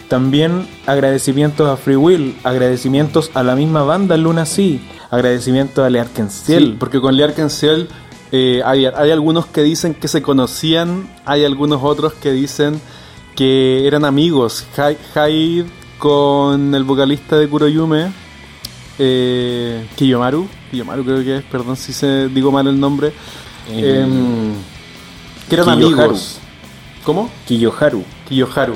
También agradecimientos a Free Will, agradecimientos a la misma banda Luna Sí, agradecimientos a Le Arc-en-Ciel. Sí, porque con Lee Arkenciel eh, hay, hay algunos que dicen que se conocían, hay algunos otros que dicen que eran amigos. Hy- Hyde con el vocalista de Kuroyume, eh, Kiyomaru, Kiyomaru creo que es, perdón si se digo mal el nombre, Eh, em, que eran Kiyoharu. amigos. ¿Cómo? Kiyoharu. Kiyoharu.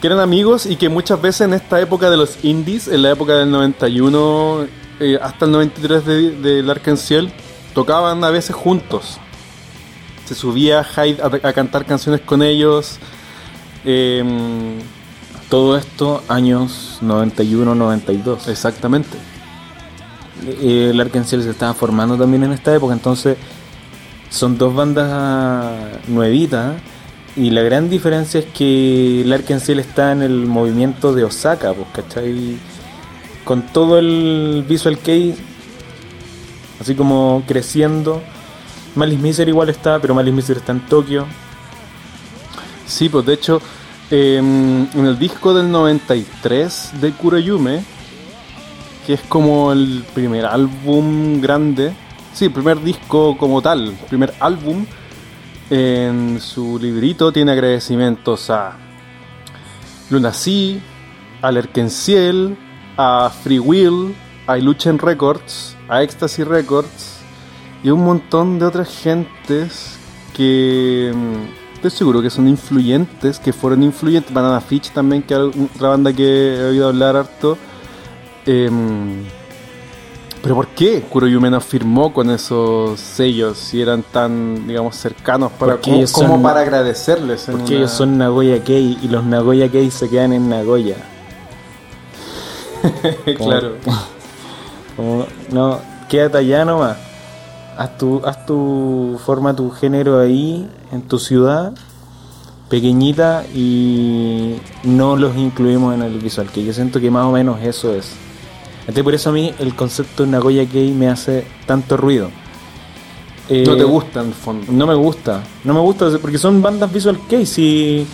Que eran amigos y que muchas veces en esta época de los indies, en la época del 91 eh, hasta el 93 de, del Arkansas, tocaban a veces juntos. Se subía Hyde a, a cantar canciones con ellos. Em, Todo esto años 91-92. exactamente. El Arkansas se estaba formando también en esta época, entonces son dos bandas nuevitas y la gran diferencia es que el Arkansas está en el movimiento de Osaka, pues, ¿cachai? Con todo el Visual Kei así como creciendo. Malice Miser igual está, pero Malice Miser está en Tokio. Sí, pues de hecho, em, en el disco del 93 de Kuroyume, que es como el primer álbum grande, sí, el primer disco como tal, primer álbum, en su librito tiene agradecimientos a Lunacy, a Lerkenciel, a Free Will, a Illusion Records, a Ecstasy Records y un montón de otras gentes que mm, estoy seguro que son influyentes, que fueron influyentes. Banana Fish también, que es otra banda que he oído hablar harto. Em, pero ¿por qué Kuroyume no firmó con esos sellos si eran tan, digamos, cercanos para, Porque como, para agradecerles? en Porque una- ellos son Nagoya Kei y los Nagoya Kei se quedan en Nagoya. Como- claro. Como, no, quédate allá nomás. Haz tu, haz tu, forma tu género ahí, en tu ciudad, pequeñita, y no los incluimos en el visual, que yo siento que más o menos eso es. Entonces por eso a mí el concepto de Nagoya Kei me hace tanto ruido. Eh, No te gusta en el fondo. no me gusta, no me gusta porque son bandas visual kei. Si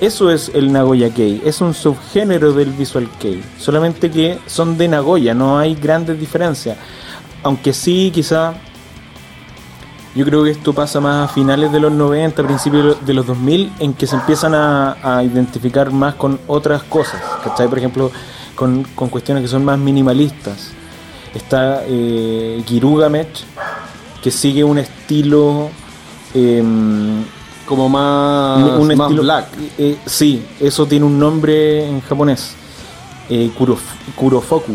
eso es el Nagoya Kei, es un subgénero del visual kei, solamente que son de Nagoya, no hay grandes diferencias. Aunque sí, quizá yo creo que esto pasa más a finales de los 90, principios de los 2000, en que se empiezan a, a identificar más con otras cosas. ¿Cachai? Por ejemplo, con, con cuestiones que son más minimalistas. Está eh, Girugamech, que sigue un estilo. em, Como más, un más estilo- black. eh, sí, eso tiene un nombre en japonés. Eh, kurof- kurofoku.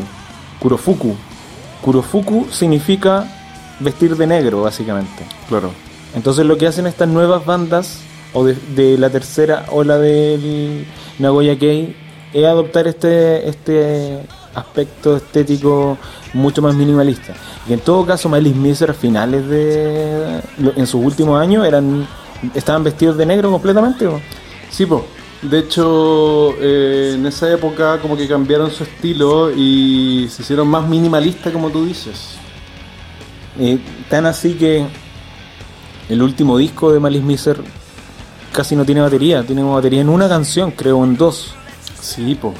Kurofuku. Kurofuku significa vestir de negro, básicamente. Claro. Entonces lo que hacen estas nuevas bandas, o de, de la tercera ola del Nagoya Kei, es adoptar este, este aspecto estético mucho más minimalista. Y en todo caso, Malice Miser a finales de... en sus últimos años eran estaban vestidos de negro completamente. ¿o? Sí, po. De hecho, eh, en esa época como que cambiaron su estilo y se hicieron más minimalistas, como tú dices. Eh, tan así que el último disco de Malice Miser casi no tiene batería, tiene batería en una canción, creo en dos. Sí, po.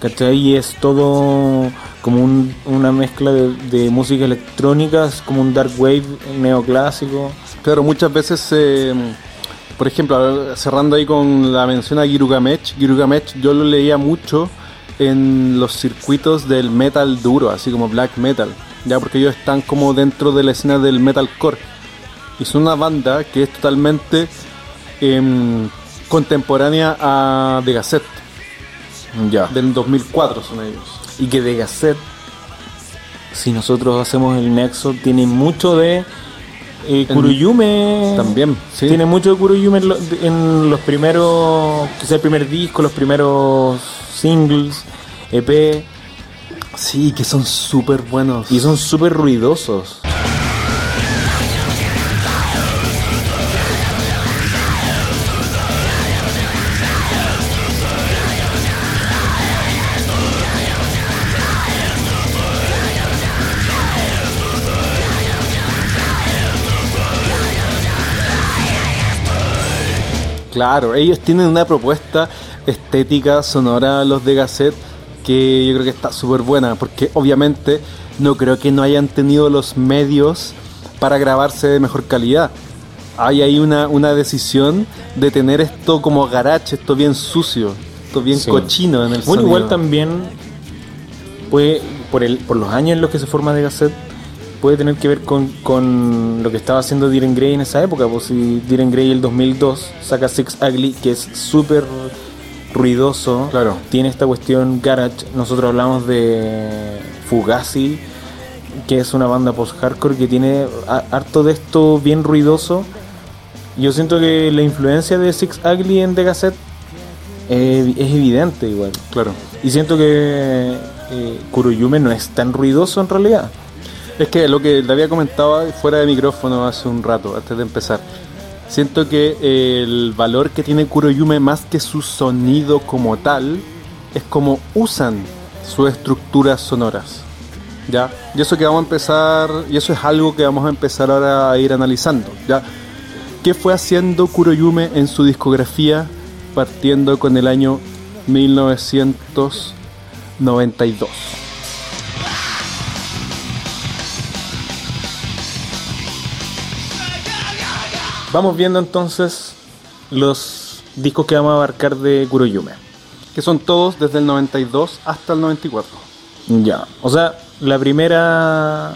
¿Cachai? Y es todo como un- una mezcla de, de música electrónica, es como un dark wave neoclásico. Claro, muchas veces, eh, por ejemplo, cerrando ahí con la mención a Girugamech, Girugamech yo lo leía mucho en los circuitos del metal duro, así como black metal, ya porque ellos están como dentro de la escena del metalcore. Y son una banda que es totalmente em, contemporánea a The Gazette, Ya. del 2004 son ellos. Y que de Gazette, si nosotros hacemos el nexo, tiene mucho de eh, Kuroyume. También, sí. Tiene mucho de Kuroyume en, lo- en los primeros, quizá el primer disco, los primeros singles, EP, Sí, que son súper buenos. y son súper ruidosos. Claro, ellos tienen una propuesta estética sonora, los de Gazette, que yo creo que está súper buena, porque obviamente no creo que no hayan tenido los medios para grabarse de mejor calidad. Hay ahí una, una decisión de tener esto como garage, esto bien sucio, esto bien Sí. cochino en el Bueno, sonido. igual también, por, el, por los años en los que se forma de Gazette, puede tener que ver con, con lo que estaba haciendo Diren Grey en esa época. Pues si Diren Grey el 2002 saca Six Ugly, que es súper ruidoso, Claro. tiene esta cuestión garage. Nosotros hablamos de Fugazi, que es una banda post-hardcore que tiene harto de esto bien ruidoso. Yo siento que la influencia de Six Ugly en The Gazette eh, es evidente igual. Claro. Y siento que eh, Kuroyume no es tan ruidoso en realidad. Es que lo que le había comentado fuera de micrófono hace un rato, antes de empezar. Siento que el valor que tiene Kuroyume más que su sonido como tal es como usan sus estructuras sonoras. ¿Ya? Y eso que vamos a empezar, y eso es algo que vamos a empezar ahora a ir analizando. ¿Ya? ¿Qué fue haciendo Kuroyume en su discografía partiendo con el año 1992? Vamos viendo entonces los discos que vamos a abarcar de Kuroyume. Que son todos desde el 92 hasta el 94. Ya. O sea, la primera,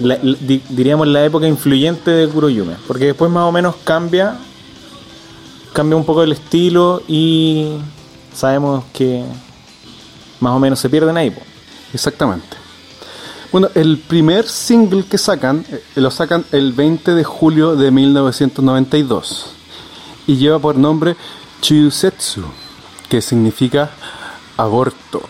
la- la- di- diríamos la época influyente de Kuroyume. Porque después más o menos cambia, cambia un poco el estilo y sabemos que más o menos se pierden ahí. Exactamente. Bueno, el primer single que sacan, eh, lo sacan el 20 de julio de 1992 y lleva por nombre Chusetsu, que significa aborto.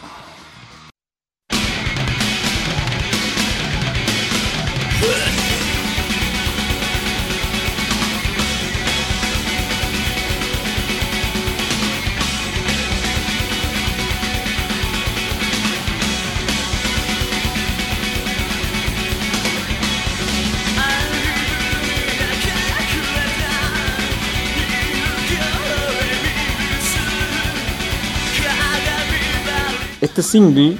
Este single,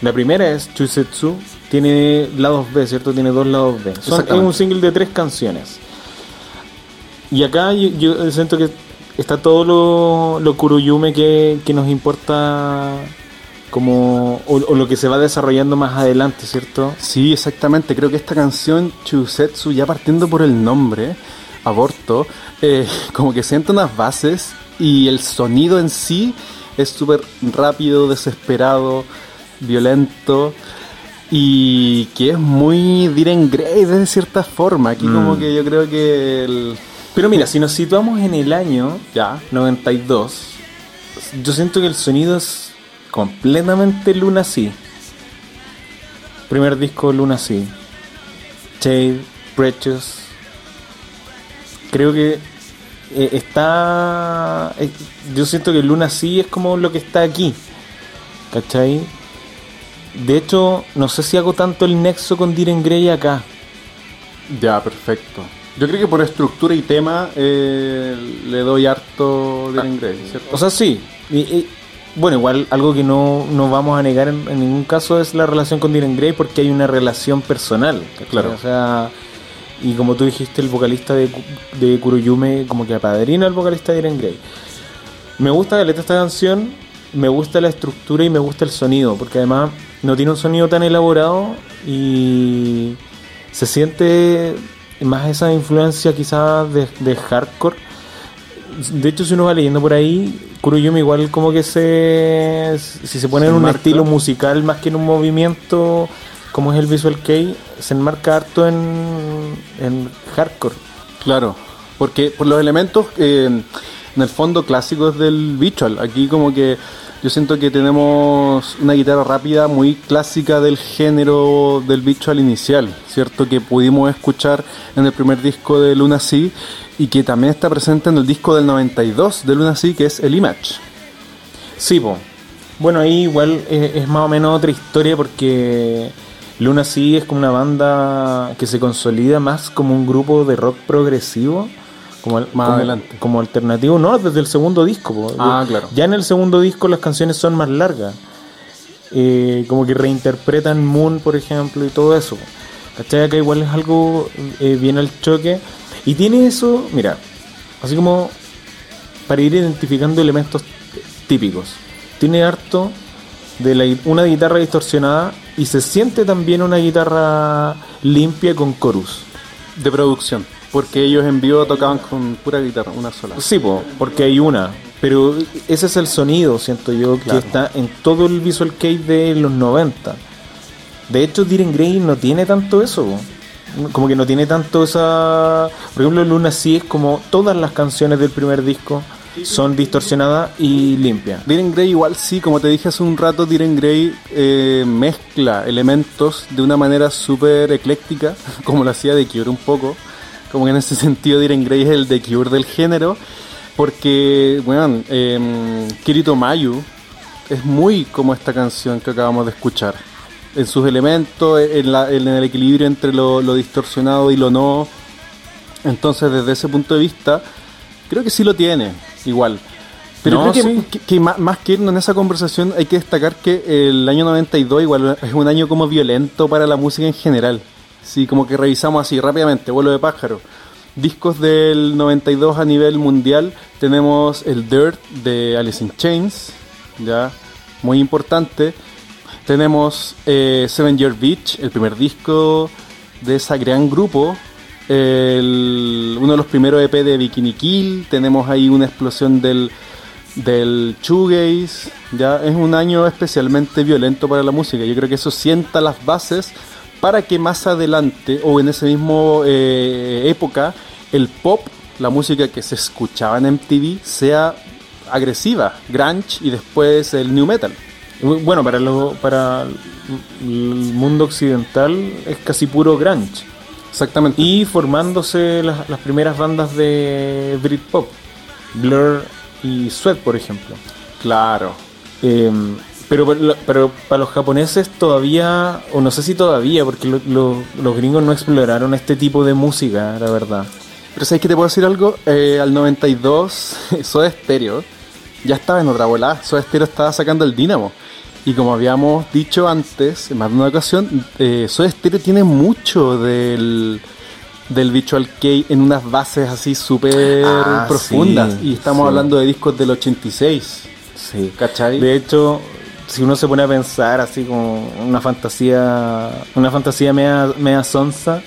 la primera es Chusetsu, tiene lados B, ¿cierto? Tiene dos lados B. Son, es un single de tres canciones. Y acá yo, yo siento que está todo lo, lo Kuroyume que, que nos importa como o, o lo que se va desarrollando más adelante, ¿cierto? Sí, exactamente. Creo que esta canción, Chusetsu, ya partiendo por el nombre, aborto, eh, como que siente unas bases y el sonido en sí es súper rápido, desesperado, violento y que es muy Diren Grey de cierta forma. Aquí como que yo creo que el... Pero mira, si nos situamos en el año Ya, 92, yo siento que el sonido es completamente Luna Sea. Primer disco Luna Sea. Shade, Precious. Creo que eh, está. eh, yo siento que Luna Sea es como lo que está aquí. ¿Cachai? De hecho, no sé si hago tanto el nexo con Diren Grey acá. ya, perfecto. Yo creo que por estructura y tema eh, le doy harto Diren Grey, ¿cierto? O sea, sí. Y- y, bueno, igual algo que no, no vamos a negar en, en ningún caso es la relación con Diren Grey porque hay una relación personal. ¿cachai? Claro. O sea, y como tú dijiste, el vocalista de, de Kuroyume como que apadrina al vocalista de Diren Grey. Me gusta la letra de esta canción, me gusta la estructura y me gusta el sonido, porque además no tiene un sonido tan elaborado y se siente más esa influencia quizás de, de hardcore. De hecho, si uno va leyendo por ahí, Kuroyume igual como que se... Si se pone Se en un estilo musical más que en un movimiento como es el Visual Kei, se enmarca harto en, en hardcore. Claro, porque por los elementos eh, en el fondo clásicos del Visual, aquí como que yo siento que tenemos una guitarra rápida muy clásica del género del Visual inicial, ¿cierto? Que pudimos escuchar en el primer disco de Luna Sea y que también está presente en el disco del 92 de Luna Sea, que es el Image. Sí, po. Bueno, ahí igual es, es más o menos otra historia porque Luna sí es como una banda que se consolida más como un grupo de rock progresivo. Como, Más como- adelante. Como alternativo, no, desde el segundo disco. Ah, claro. Ya en el segundo disco las canciones son más largas. Eh, como que reinterpretan Moon, por ejemplo, y todo eso. ¿Cachai? Acá igual es algo eh, bien al choque. Y tiene eso, mira, así como para ir identificando elementos típicos. Tiene harto de la, una guitarra distorsionada y se siente también una guitarra limpia con chorus. De producción. Porque ellos en vivo tocaban con pura guitarra, una sola. Sí, po, porque hay una. Pero ese es el sonido, siento yo, que está en todo el Visual Kei de los 90. De hecho, Diren Grey no tiene tanto eso. po. Como que no tiene tanto esa... Por ejemplo, Luna sí es como todas las canciones del primer disco son distorsionadas y limpias. Diren Grey igual sí, como te dije hace un rato, Diren Grey eh, mezcla elementos de una manera súper ecléctica, como lo hacía The Cure un poco. Como en ese sentido Diren Grey es el The Cure del género, porque, bueno, eh, Kirito Mayu es muy como esta canción que acabamos de escuchar. En sus elementos, en, la- el equilibrio entre lo distorsionado y lo no. Entonces, desde ese punto de vista, creo que sí lo tiene, igual. Pero No, creo que, sí. que- que más que irnos en esa conversación, hay que destacar que el año 92 igual es un año como violento para la música en general. Sí, como que revisamos así rápidamente, vuelo de pájaro. Discos del 92 a nivel mundial, tenemos el Dirt de Alice in Chains, ya, muy importante. Tenemos eh, Seven Year Beach, el primer disco de ese gran grupo. Uno de los primeros EP de Bikini Kill. Tenemos ahí una explosión del, del. Ya es un año especialmente violento para la música. Yo creo que eso sienta las bases para que más adelante o en ese mismo eh, época el pop, la música que se escuchaba en MTV, sea agresiva, grunge y después el new metal. Bueno, para, lo, para el mundo occidental es casi puro grunge. Exactamente. Y formándose las, las primeras bandas de Britpop, Blur y Sweat, por ejemplo. claro. Eh, pero, pero para los japoneses todavía, o no sé si todavía, porque lo- lo- los gringos no exploraron este tipo de música, la verdad. Pero ¿sabes que te puedo decir algo? Eh, al 92, Soda Stereo ya estaba en otra volada. Soda Stereo estaba sacando el Dynamo. Y como habíamos dicho antes, en más de una ocasión, eh, Soda Stereo tiene mucho del, del Visual Kei en unas bases así súper Ah, profundas. sí, y estamos sí. hablando de discos del 86. Sí. ¿Cachai? De hecho, si uno se pone a pensar así como una fantasía, una fantasía media, media sonsa,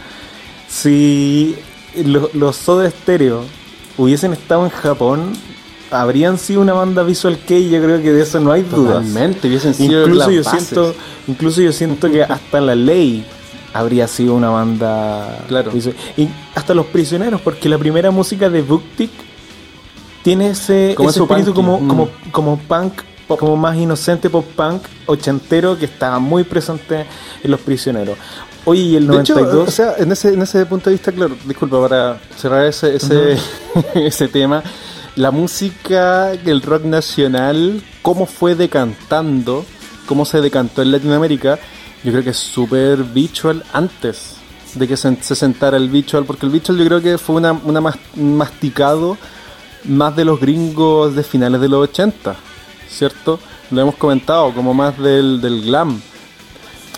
si lo- los Soda Stereo hubiesen estado en Japón, habrían sido una banda Visual Kei, yo creo que de eso no hay dudas. Totalmente, hubiesen sido Incluso las yo bases. siento, incluso yo siento que hasta la ley habría sido una banda Claro. visual- y hasta los prisioneros, porque la primera música de Booktick tiene ese, Como ese espíritu como, mm. como, como punk, como más inocente pop punk ochentero que estaba muy presente en los prisioneros. Oye, y el De hecho, 92 o sea, en ese, en ese punto de vista, claro, disculpa, para cerrar ese, ese, ese tema, la música, el rock nacional, cómo fue decantando, cómo se decantó en Latinoamérica, yo creo que es súper visual antes de que se, se sentara el visual, porque el visual yo creo que fue una, una mas- masticado más de los gringos de finales de los 80, ¿cierto? Lo hemos comentado, como más del, del glam.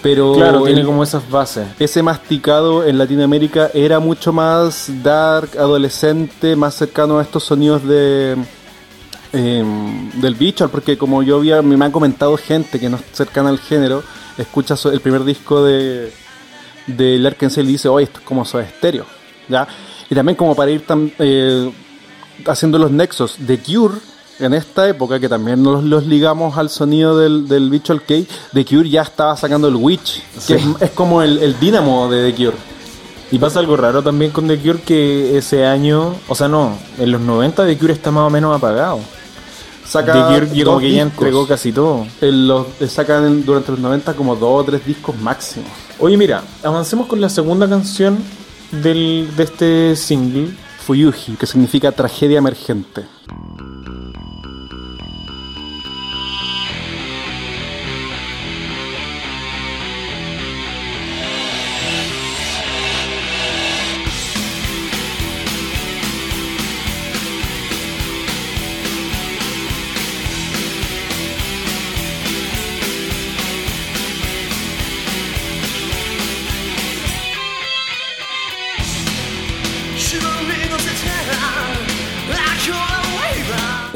Pero claro, tiene como esas bases. ese masticado en Latinoamérica era mucho más dark, adolescente, más cercano a estos sonidos de em, del visual, porque como yo había, me han comentado gente que no es cercana al género, escucha el primer disco de del Arkansas y dice, oye, esto es como Soda Stereo, ¿ya? Y también como para ir tam- eh, haciendo los nexos de Cure en esta época, que también los, los ligamos al sonido del, del Visual Kei, The Cure ya estaba sacando el Witch, que es, es como el, el dínamo de The Cure. Y pasa algo raro también con The Cure que ese año, o sea, no, en los 90 The Cure está más o menos apagado. Saca The Cure como que ya discos. entregó casi todo. Los, eh, sacan durante los 90 como dos o tres discos máximo. Oye, mira, avancemos con la segunda canción del, de este single. Fuyuji, que significa tragedia emergente.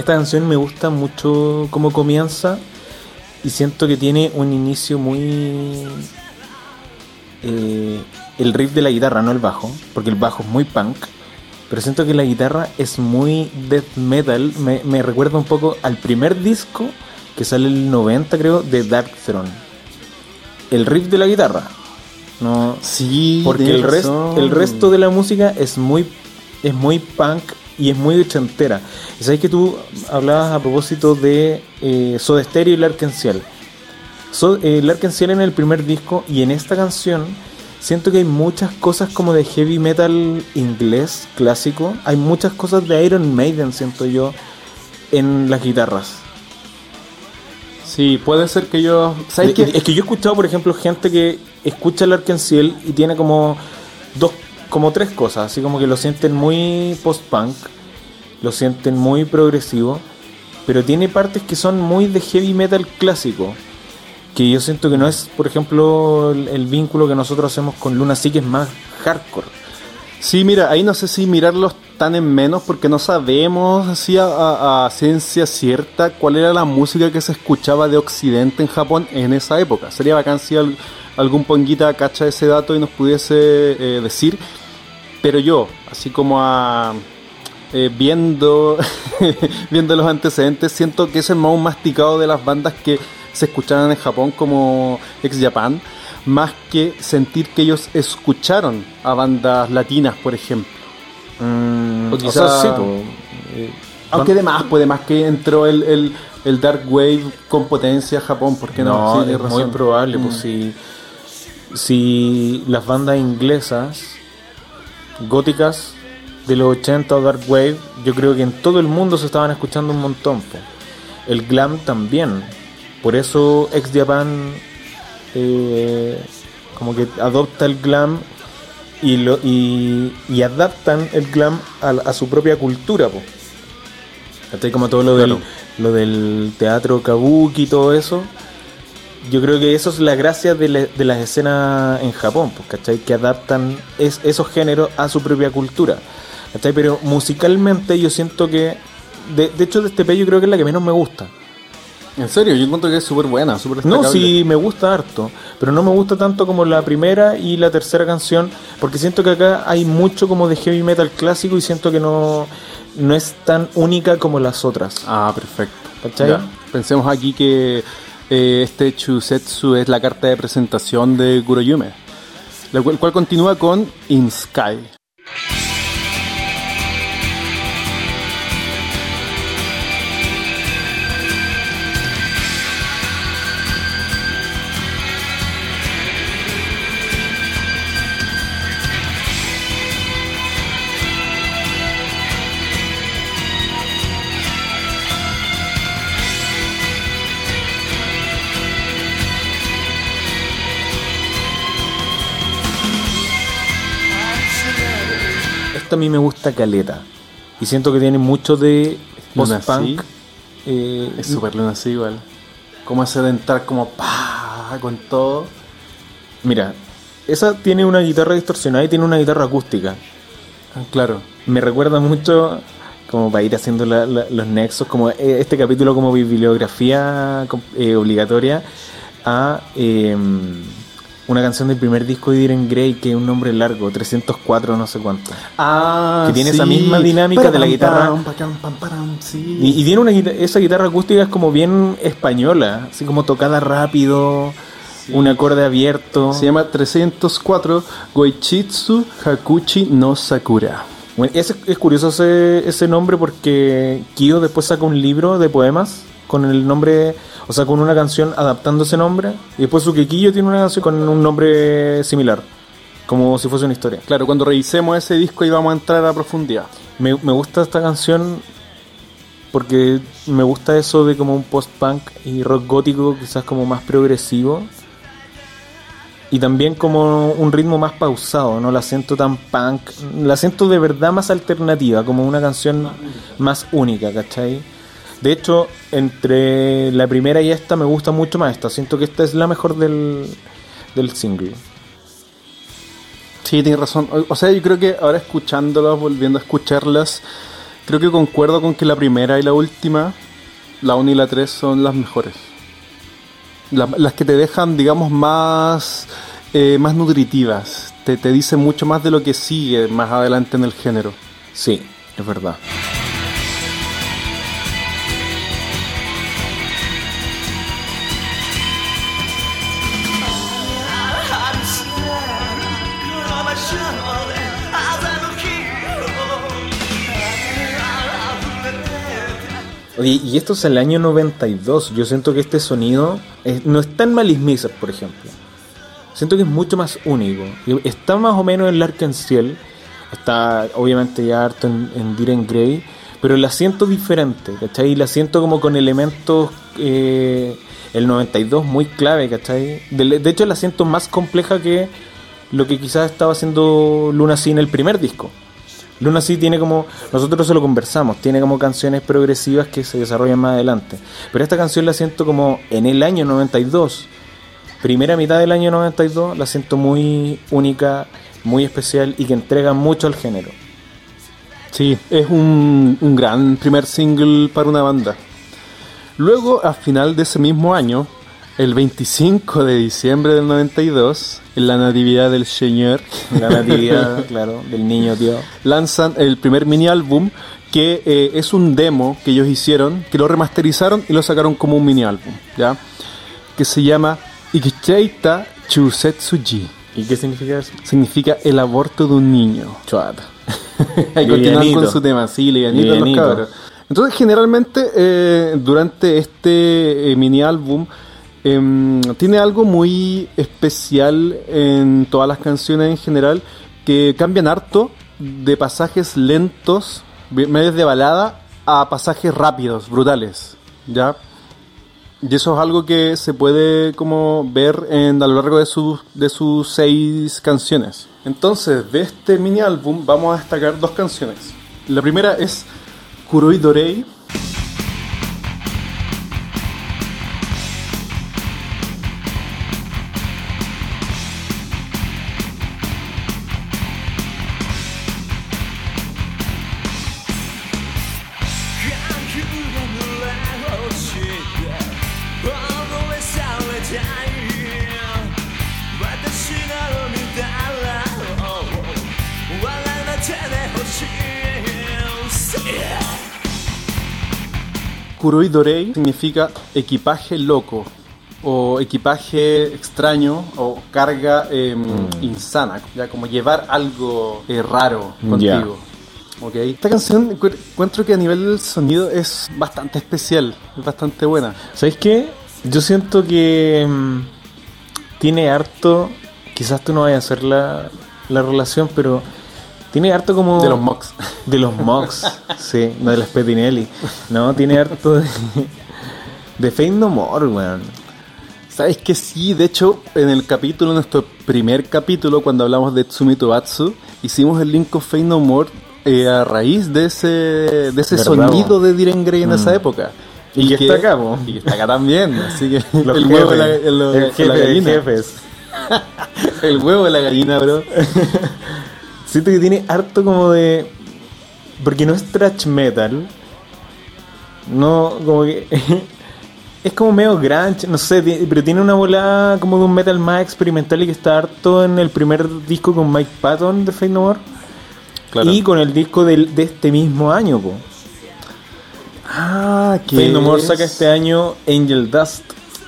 Esta canción me gusta mucho cómo comienza y siento que tiene un inicio muy... eh, el riff de la guitarra, no el bajo, porque el bajo es muy punk, pero siento que la guitarra es muy death metal, me, me recuerda un poco al primer disco que sale el 90 creo, de Dark Throne. El riff de la guitarra, no, Sí, porque el, rest- razón. el resto de la música es muy, es muy punk y es muy ochentera. Y sabes que tú hablabas a propósito de eh, Soda Stereo y Larkin Ciel. So, eh, Larkin Ciel en el primer disco y en esta canción siento que hay muchas cosas como de heavy metal inglés clásico. Hay muchas cosas de Iron Maiden, siento yo, en las guitarras. Sí, puede ser que yo. ¿Sabes Es qué? es que yo he escuchado, por ejemplo, gente que escucha el Ciel y tiene como dos, como tres cosas, así como que lo sienten muy post-punk, lo sienten muy progresivo, pero tiene partes que son muy de heavy metal clásico, que yo siento que no es, por ejemplo, el, vínculo que nosotros hacemos con Luna sí que es más hardcore. Sí, mira, ahí no sé si mirarlos tan en menos porque no sabemos así a, ciencia cierta cuál era la música que se escuchaba de Occidente en Japón en esa época. Sería bacán si algún ponguita cacha ese dato y nos pudiese eh, decir. Pero yo, así como a, eh, viendo, viendo los antecedentes, siento que es el más masticado de las bandas que se escuchaban en Japón como Ex Japan, más que sentir que ellos escucharon a bandas latinas, por ejemplo. Mm, O o quizá- sea, sí, po, eh, Aunque además, pues además que entró el, el, el Dark Wave con potencia a Japón, porque no? No, Sí, es muy probable, pues Mm. Si, las bandas inglesas góticas de los 80 o Dark Wave, yo creo que en todo el mundo se estaban escuchando un montón. po. El glam también. Por eso Ex Japan eh, como que adopta el glam y, lo, y, y adaptan el glam a, su propia cultura. Po. Como todo lo, Claro. del, lo del teatro kabuki y todo eso. Yo creo que eso es la gracia de, la- de las escenas en Japón, pues, ¿cachai? Que adaptan es- esos géneros a su propia cultura. ¿cachai? Pero musicalmente yo siento que, de, de hecho de este pe yo creo que es la que menos me gusta. En serio, yo encuentro que es súper buena, súper No, sí, me gusta harto, pero no me gusta tanto como la primera y la tercera canción, porque siento que acá hay mucho como de heavy metal clásico y siento que no, no es tan única como las otras. Ah, perfecto. ¿Cachai? Ya. Pensemos aquí que eh, este Chusetsu es la carta de presentación de Kuroyume, la cual, cual continúa con In Sky. A mí me gusta caleta y siento que tiene mucho de post-punk. eh, Es súper luna así igual. Como ese de entrar como pa con todo. Mira, esa tiene una guitarra distorsionada y tiene una guitarra acústica. Ah, Claro. Me recuerda mucho, como para ir haciendo la- la- los nexos, como eh, este capítulo como bibliografía eh, obligatoria a eh, una canción del primer disco de Diren Grey, que es un nombre largo, 304 no sé cuánto. Ah, Que tiene esa misma dinámica de la guitarra. Pam, pam, pam, pam, sí. Y, y tiene una esa guitarra acústica es como bien española, así como tocada rápido, un acorde abierto. Se llama 304 Goichitsu Hakuchi no Sakura. Bueno, es, es curioso ese, ese nombre porque Kyo después saca un libro de poemas con el nombre, o sea, con una canción adaptando ese nombre. Y después Sukekiyo tiene una canción con un nombre similar, como si fuese una historia. Claro, cuando revisemos ese disco ahí vamos a entrar a profundidad. Me, me gusta esta canción porque me gusta eso de como un post-punk y rock gótico, quizás como más progresivo. Y también como un ritmo más pausado, no la siento tan punk, la siento de verdad más alternativa, como una canción más única, ¿cachai? De hecho, entre la primera y esta me gusta mucho más esta, siento que esta es la mejor del, del single. Sí, tienes razón. O- O sea, yo creo que ahora escuchándolas, volviendo a escucharlas, creo que concuerdo con que la primera y la última, la 1 y la 3, son las mejores. La- las que te dejan, digamos, más, eh, más nutritivas. Te, te dicen mucho más de lo que sigue más adelante en el género. Sí, es verdad. Y esto es el año 92. Yo siento que este sonido es- no está en Malice Miser, por ejemplo. Siento que es mucho más único. Está más o menos en Lark and Ciel. Está obviamente ya harto en, en Diren Grey. Pero la siento diferente, ¿cachai? Y la siento como con elementos. eh, el 92 muy clave, ¿cachai? De, de hecho, la siento más compleja que lo que quizás estaba haciendo Luna en el primer disco. Luna sí tiene como, nosotros se lo conversamos, tiene como canciones progresivas que se desarrollan más adelante. Pero esta canción la siento como en el año 92, primera mitad del año 92, la siento muy única, muy especial y que entrega mucho al género. Sí, es un, un gran primer single para una banda. Luego, a final de ese mismo año, el 25 de diciembre del 92, en la Natividad del Señor, La natividad, claro, del niño Dios. lanzan el primer mini álbum que eh, es un demo que ellos hicieron, que lo remasterizaron y lo sacaron como un mini álbum, ¿ya? Que se llama Ikicheita Chusetsuji. ¿Y qué significa eso? Significa el aborto de un niño. Chuata. Continúan con su tema, sí, livianito los Livianito. cabros. Entonces, generalmente, eh, durante este eh, mini álbum, em, tiene algo muy especial en todas las canciones en general, que cambian harto de pasajes lentos, medios de balada, a pasajes rápidos, brutales, ¿ya? Y eso es algo que se puede como ver en, a lo largo de, sus de sus seis canciones. Entonces, de este mini álbum vamos a destacar dos canciones. La primera es Kuroi Dorei. Kuroi Dorei significa equipaje loco o equipaje extraño o carga eh, insana, ya como llevar algo eh, raro contigo. Ok, Esta canción encu- encuentro que a nivel del sonido es bastante especial, es bastante buena. ¿Sabes qué? Yo siento que mm, tiene harto. Quizás tú no vayas a hacer la, la relación, pero tiene harto como. De los mocks. De los mocks, sí, no de las Petinelli. No, tiene harto de. De Fate No More, weón. ¿Sabes que sí? De hecho, en el capítulo, nuestro primer capítulo, cuando hablamos de Tsumi Tobatsu, hicimos el Link of Fate No More eh, a raíz de ese, de ese ¿Verdad, sonido de Diren Grey en esa época. Y que está acá, bo. Y que está acá también. Así que Los el huevo de la, el, jefe gallina. jefes. El huevo de la gallina, bro. Siento que tiene harto como de. Porque no es thrash metal. No, como que. es como medio grunge, no sé, pero tiene una volada como de un metal más experimental y que está harto en el primer disco con Mike Patton de Fate No More. Claro. Y con el disco del- de este mismo año, po. Ah, que. Fate No More saca este año Angel Dust.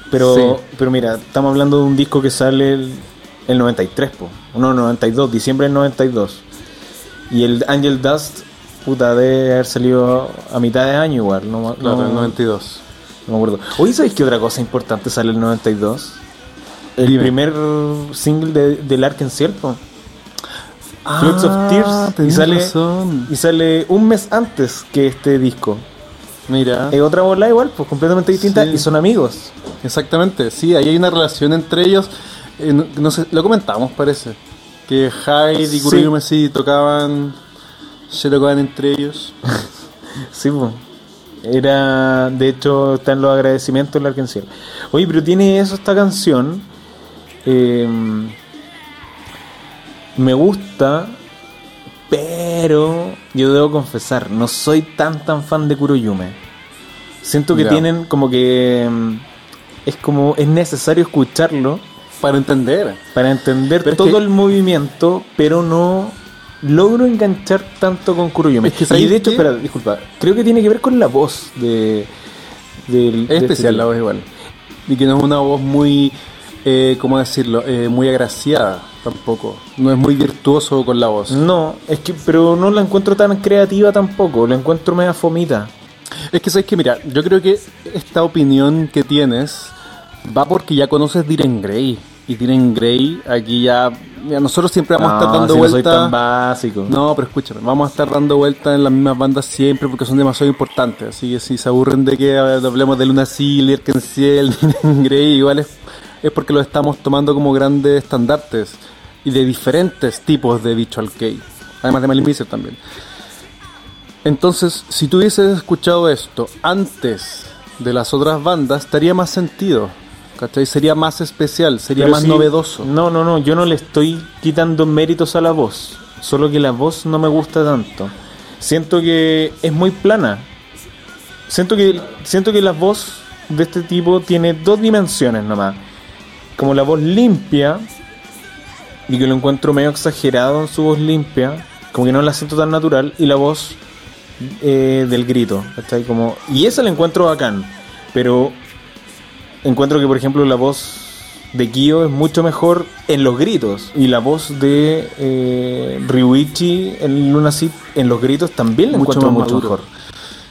Pero, Sí. pero mira, estamos hablando de un disco que sale el, el 93, po. No, 92, diciembre del 92. Y el Angel Dust, puta, debe haber salido a mitad de año igual. No, no- Claro, el no 92. me acuerdo. Oye, ¿sabéis qué otra cosa importante sale el 92? El Dime. primer single de, del Ark en Ciel, po. Flux of Ah, Tears. Y sale, razón. y sale un mes antes que este disco. Mira. Es otra bola igual, pues completamente distinta. Sí. Y son amigos. Exactamente, sí, ahí hay una relación entre ellos. Eh, no, no sé, lo comentamos, parece. Que Hyde y Sí. Kuroyume sí tocaban. Se tocaban entre ellos. Sí, pues. Era, de hecho, está en los agradecimientos del Arkansas. Oye, pero tiene eso esta canción. eh, me gusta, pero yo debo confesar, no soy tan tan fan de Kuroyume. Siento que tienen como que mm, es como es necesario escucharlo Para entender. para entender Pero es todo que- el movimiento, pero no logro enganchar tanto con Kuroyume. Es que y ¿sabes de hecho, espera, disculpa, creo que tiene que ver con la voz de del Es de este especial la voz igual. Y que no es una voz muy, eh, ¿cómo decirlo? Eh, muy agraciada tampoco. No es muy virtuoso con la voz. No, es que pero no la encuentro tan creativa tampoco, la encuentro media fomita. Es que sabes que, mira, yo creo que esta opinión que tienes va porque ya conoces Diren Grey. Y Diren Grey, aquí ya. mira, nosotros siempre vamos a estar No, dando si no soy vueltas. tan básico. No, pero escúchame, vamos a estar dando vueltas en las mismas bandas siempre porque son demasiado importantes. Así que si se aburren de que hablemos de Luna Seal, Erkensiel, Grey, igual es, es porque lo estamos tomando como grandes estandartes y de diferentes tipos de Visual Kei. Además de Malice también. Entonces, si tú hubieses escuchado esto antes de las otras bandas, estaría más sentido. ¿Cachai? Sería más especial, sería Pero más novedoso. No, no, no, yo no le estoy quitando méritos a la voz, solo que la voz no me gusta tanto. Siento que es muy plana. Siento que siento que la voz de este tipo tiene dos dimensiones nomás. Como la voz limpia y que lo encuentro medio exagerado en su voz limpia, como que no la siento tan natural y la voz eh, del grito, ¿cachai? Como y esa la encuentro bacán, pero encuentro que por ejemplo la voz de Kyo es mucho mejor en los gritos y la voz de eh, Ryuichi en Luna Seed en los gritos también la Mucho encuentro mucho maduro. mejor.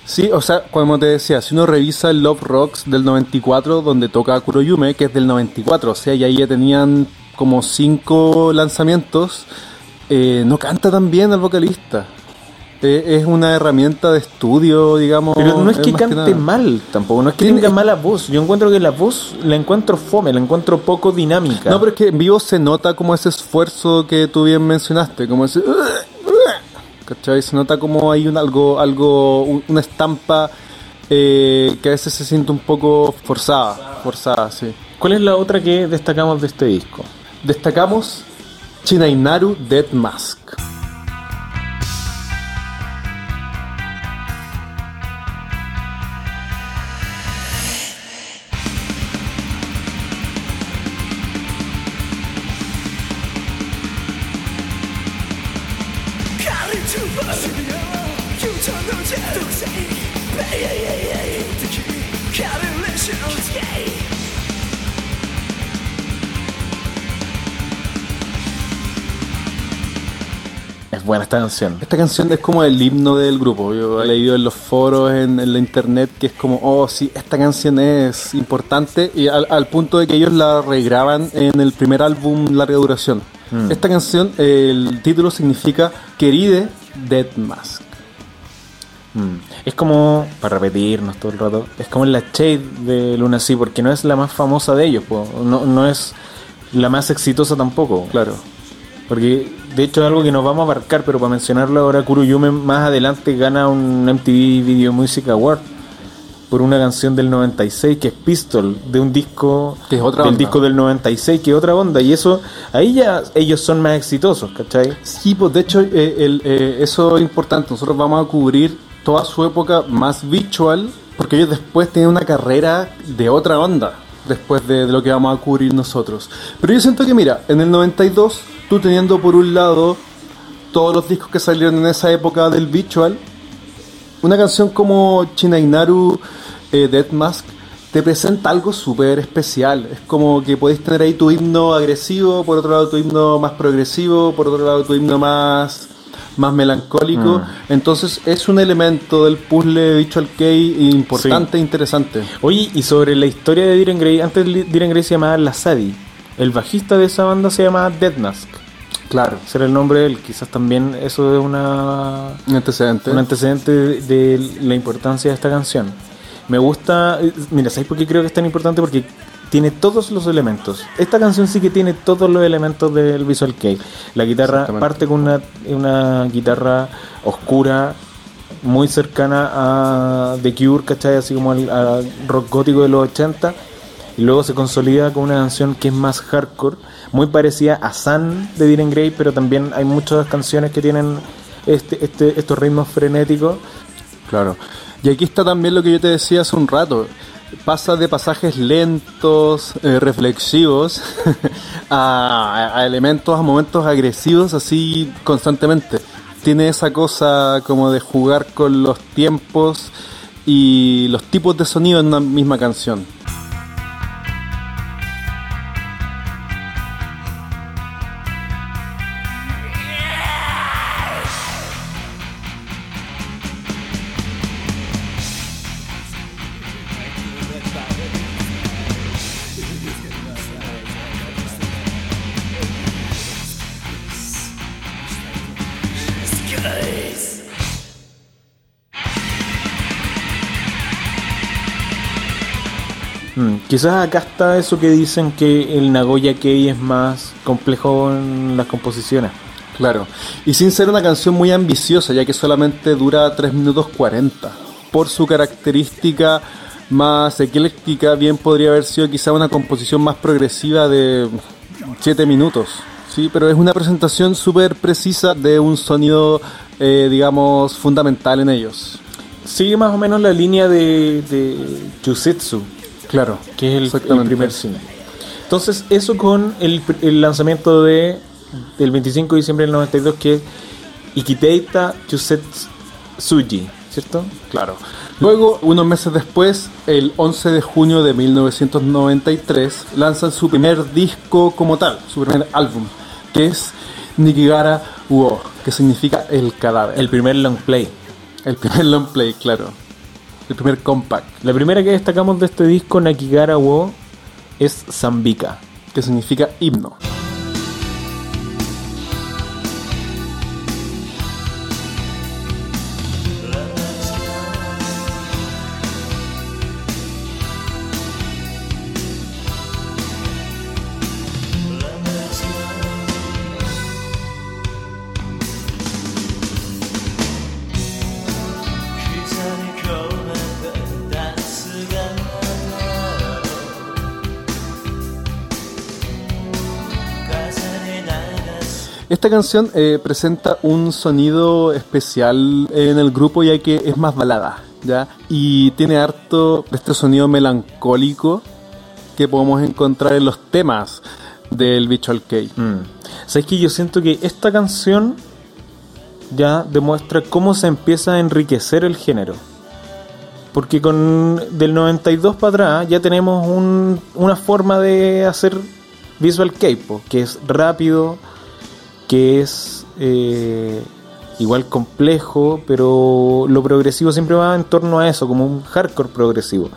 Sí, o sea, como te decía, si uno revisa el Love Rocks del 94, donde toca Kuroyume, que es del 94, o sea, y ahí ya tenían como cinco lanzamientos, eh, no canta tan bien el vocalista. Eh, es una herramienta de estudio, digamos. Pero no es que más cante mal tampoco, no es que tenga mala voz. Yo encuentro que la voz la encuentro fome, la encuentro poco dinámica. No, pero es que en vivo se nota como ese esfuerzo que tú bien mencionaste, como ese... ¿Cachai? Se nota como hay un algo, algo, un- una estampa eh, que a veces se siente un poco forzada, forzada, sí. ¿Cuál es la otra que destacamos de este disco? Destacamos Chinainaru Dead Mask. Es buena esta canción. Esta canción es como el himno del grupo. Yo he leído en los foros, en, en la internet, que es como, oh, sí, esta canción es importante. Y al, al punto de que ellos la regraban en el primer álbum larga duración. Mm. Esta canción, el título significa Queride Dead Mask. Mm. Es como, para repetirnos todo el rato, es como la Shade de Luna Sea, porque no es la más famosa de ellos, po. No, no es la más exitosa tampoco. Claro. Porque de hecho es algo que nos vamos a abarcar, pero para mencionarlo ahora, Kuroyume más adelante gana un MTV Video Music Award por una canción del 96 que es Pistol, de un disco Que es otra del onda. disco del 96 que es otra onda y eso ahí ya ellos son más exitosos, ¿cachai? Sí, pues de hecho, eh, el, eh, eso es importante. Nosotros vamos a cubrir toda su época más visual, porque ellos después tienen una carrera de otra onda, después de, de lo que vamos a cubrir nosotros. Pero yo siento que, mira, en el 92, tú teniendo por un lado todos los discos que salieron en esa época del visual, una canción como Chinainaru eh, Dead Mask te presenta algo súper especial. Es como que podéis tener ahí tu himno agresivo, por otro lado tu himno más progresivo, por otro lado tu himno más, más melancólico. Entonces es un elemento del puzzle Visual Kei importante e interesante. Oye, y sobre la historia de Diren Grey, antes Diren Grey se llamaba Lazadi. El bajista de esa banda se llamaba Dead Mask. Claro. Ese era el nombre de él. Quizás también eso es una Un antecedente. un antecedente de, de la importancia de esta canción. Me gusta, mira, ¿sabes por qué creo que es tan importante? Porque tiene todos los elementos. Esta canción sí que tiene todos los elementos del Visual Kei. La guitarra parte con una, una guitarra oscura, muy cercana a The Cure, ¿cachai? Así como al, al rock gótico de los 80. Y luego se consolida con una canción que es más hardcore, muy parecida a Sun de Diren Grey, pero también hay muchas canciones que tienen este, este, estos ritmos frenéticos. Claro. Y aquí está también lo que yo te decía hace un rato. pasa de pasajes lentos, eh, reflexivos, a, a elementos, a momentos agresivos así constantemente. Tiene esa cosa como de jugar con los tiempos y los tipos de sonido en una misma canción. Quizás acá está eso que dicen que el Nagoya Kei es más complejo en las composiciones. Claro, y sin ser una canción muy ambiciosa, ya que solamente dura 3 minutos 40. Por su característica más ecléctica, bien podría haber sido quizá una composición más progresiva de 7 minutos. Sí, pero es una presentación súper precisa de un sonido, eh, digamos, fundamental en ellos. Sigue más o menos la línea de, de Claro, que es el- primer single. Entonces, eso con el, el lanzamiento de del 25 de diciembre del 92, que es Ikiteita Chusetsuji, ¿cierto? Claro. Luego, unos meses después, el 11 de junio de 1993, lanzan su primer disco como tal, su primer álbum, que es Nikigara Uo, que significa el cadáver. El primer long play. El primer long play, claro. El primer compact, La primera que destacamos de este disco, Nakigara Wo, es Zambika. que significa himno. Esta canción eh, presenta un sonido especial en el grupo ya que es más balada, ¿ya? Y tiene harto este sonido melancólico que podemos encontrar en los temas del Visual Kei. Mm. ¿Sabes que Yo siento que esta canción ya demuestra cómo se empieza a enriquecer el género. Porque con del 92 para atrás ya tenemos un- una forma de hacer visual K-pop, que es rápido, que es eh, igual complejo, pero lo progresivo siempre va en torno a eso, como un hardcore progresivo.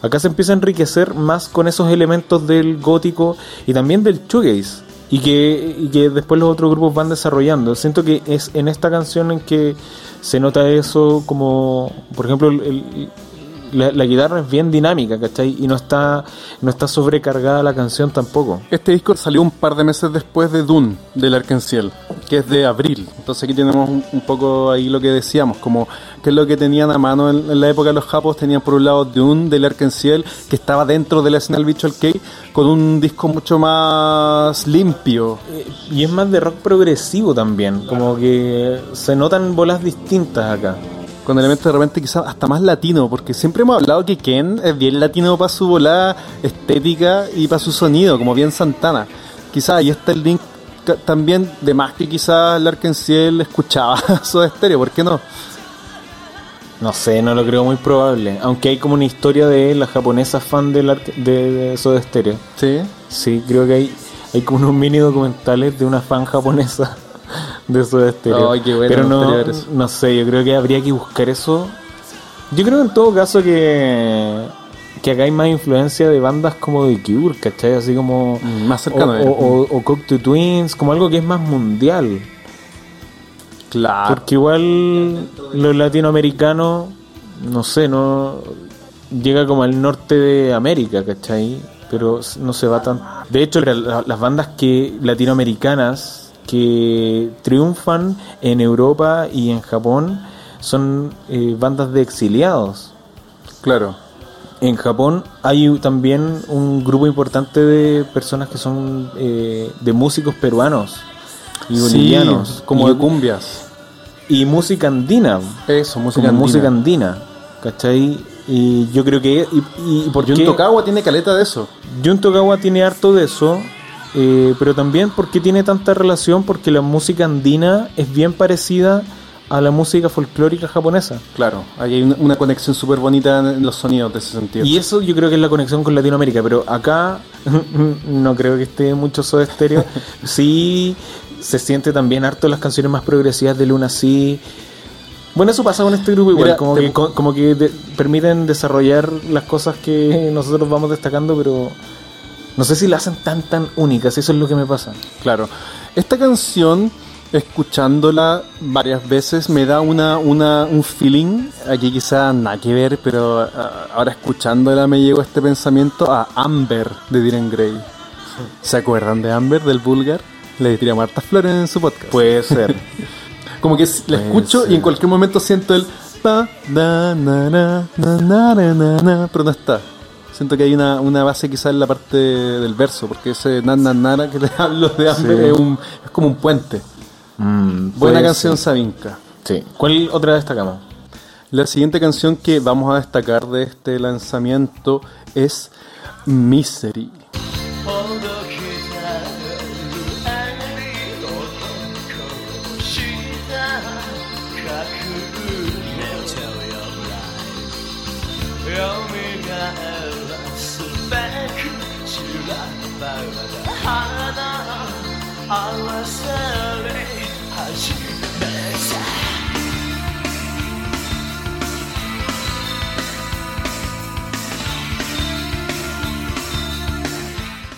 Acá se empieza a enriquecer más con esos elementos del gótico y también del shoegaze y que, y que después los otros grupos van desarrollando. Siento que es en esta canción en que se nota eso como, por ejemplo, el- el- la, la guitarra es bien dinámica, ¿cachai? Y no está, no está sobrecargada la canción tampoco. Este disco salió un par de meses después de Dune, del Arkenciel, que es de abril. Entonces aquí tenemos un, un poco ahí lo que decíamos, como que es lo que tenían a mano en, en la época de los japos. Tenían por un lado Dune, del Arkenciel, que estaba dentro de la escena del Visual Kei, con un disco mucho más limpio. Eh, Y es más de rock progresivo también, como que se notan bolas distintas acá. Con elementos de repente quizás hasta más latino, porque siempre hemos hablado que Ken es bien latino para su volada estética y para su sonido, como bien Santana. Quizás ahí está el link también de más que quizás el Arkenciel escuchaba su estéreo, ¿por qué no? No sé, no lo creo muy probable. Aunque hay como una historia de la japonesa fan del arque- de, de Soda Stereo. Sí. Sí, creo que hay, hay como unos mini documentales de una fan japonesa de Soda Stereo. Ay, qué bueno, Pero no, no sé, yo creo que habría que buscar eso. Yo creo en todo caso que, que acá hay más influencia de bandas como The Cure, ¿cachai? Así como... Mm, Más O, cercano. o, o, o Cocteau Twins, como algo que es más mundial. claro. Porque igual los latinoamericanos, no sé, no llega como al norte de América, ¿cachai? Pero no se va tan... De hecho, la- las bandas que latinoamericanas que triunfan en Europa y en Japón son eh, bandas de exiliados. Claro. En Japón hay también un grupo importante de personas que son eh, de músicos peruanos y Sí, bolivianos. como y, de cumbias. y música andina. Eso, música como andina. música andina. ¿Cachai? Y yo creo que. ¿Y, y por Jun qué? Tokawa tiene caleta de eso. Jun Tokawa tiene harto de eso, eh, pero también porque tiene tanta relación, porque la música andina es bien parecida a la música folclórica japonesa. Claro, ahí hay una, una conexión súper bonita en los sonidos de ese sentido. Y eso yo creo que es la conexión con Latinoamérica, pero acá no creo que esté mucho Soda Stereo. Sí se siente también harto las canciones más progresivas de Luna sí. Bueno, eso pasa con este grupo igual, Mira, como, te- que, co- como que de- permiten desarrollar las cosas que nosotros vamos destacando, pero no sé si la hacen tan tan únicas, eso es lo que me pasa. Claro. Esta canción, escuchándola varias veces, me da una, una, un feeling, aquí quizá nada que ver, pero ah, ahora escuchándola me llegó este pensamiento a Amber de Diren Grey. ¿Se acuerdan de Amber, del Vulgar? Le tiré a Marta Flores en su podcast. Puede ser. Como que la escucho ser. y en cualquier momento siento el pa, da, na, na, na, na, na, na, na, pero no está. Siento que hay una, una base quizá en la parte del verso, porque ese na, na, na, que le hablo de Sí. es, un, es como un puente. Mm, Buena canción ser. Sabinka. Sí. ¿Cuál otra destacamos? La siguiente canción que vamos a destacar de este lanzamiento es Misery.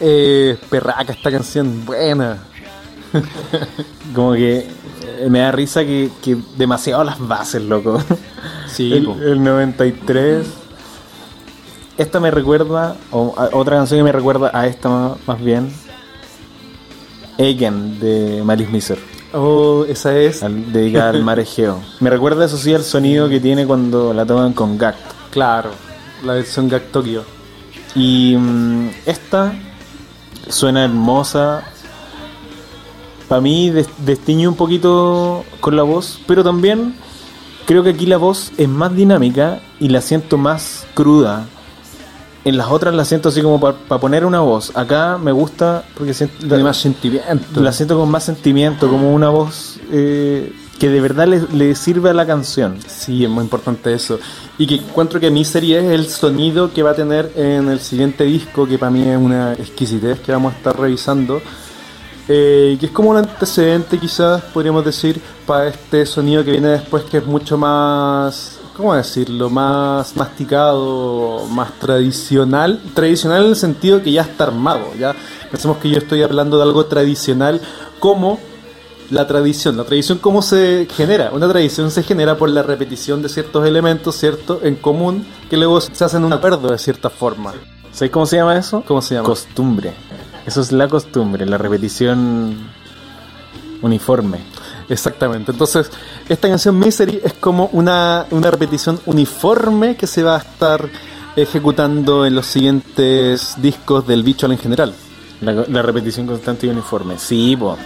Eh, perraca esta canción, buena. Como que eh, me da risa que, que demasiado las bases, loco. Sí, el, el 93. Esta me recuerda, o a- otra canción que me recuerda a esta más bien. Again de Malice Miser, Oh, esa es. al- dedicada al mar Egeo. Me recuerda eso sí al sonido que tiene cuando la toman con Gact. Claro, la versión Gag Tokyo. Y mm, esta suena hermosa. Para mí des- destiñe un poquito con la voz, pero también creo que aquí la voz es más dinámica y la siento más cruda. En las otras la siento así como para poner una voz. Acá me gusta porque siento, Tiene más sentimiento. la siento con más sentimiento, como una voz eh, que de verdad le, sirve a la canción. Sí, es muy importante eso. Y que encuentro que Misery es el sonido que va a tener en el siguiente disco, que para mí es una exquisitez que vamos a estar revisando. Eh, que es como un antecedente, quizás podríamos decir, para este sonido que viene después, que es mucho más. ¿Cómo decirlo? Más masticado, más tradicional. Tradicional en el sentido que ya está armado. Ya pensemos que yo estoy hablando de algo tradicional como la tradición. La tradición, ¿cómo se genera? Una tradición se genera por la repetición de ciertos elementos, ¿cierto? En común, que luego se hacen un acuerdo de cierta forma. ¿Sabes cómo se llama eso? ¿Cómo se llama? Costumbre. Eso es la costumbre, la repetición uniforme. Exactamente. Entonces, esta canción Misery es como una, una repetición uniforme que se va a estar ejecutando en los siguientes discos del bicho en general. La, la repetición constante y uniforme. Sí, po.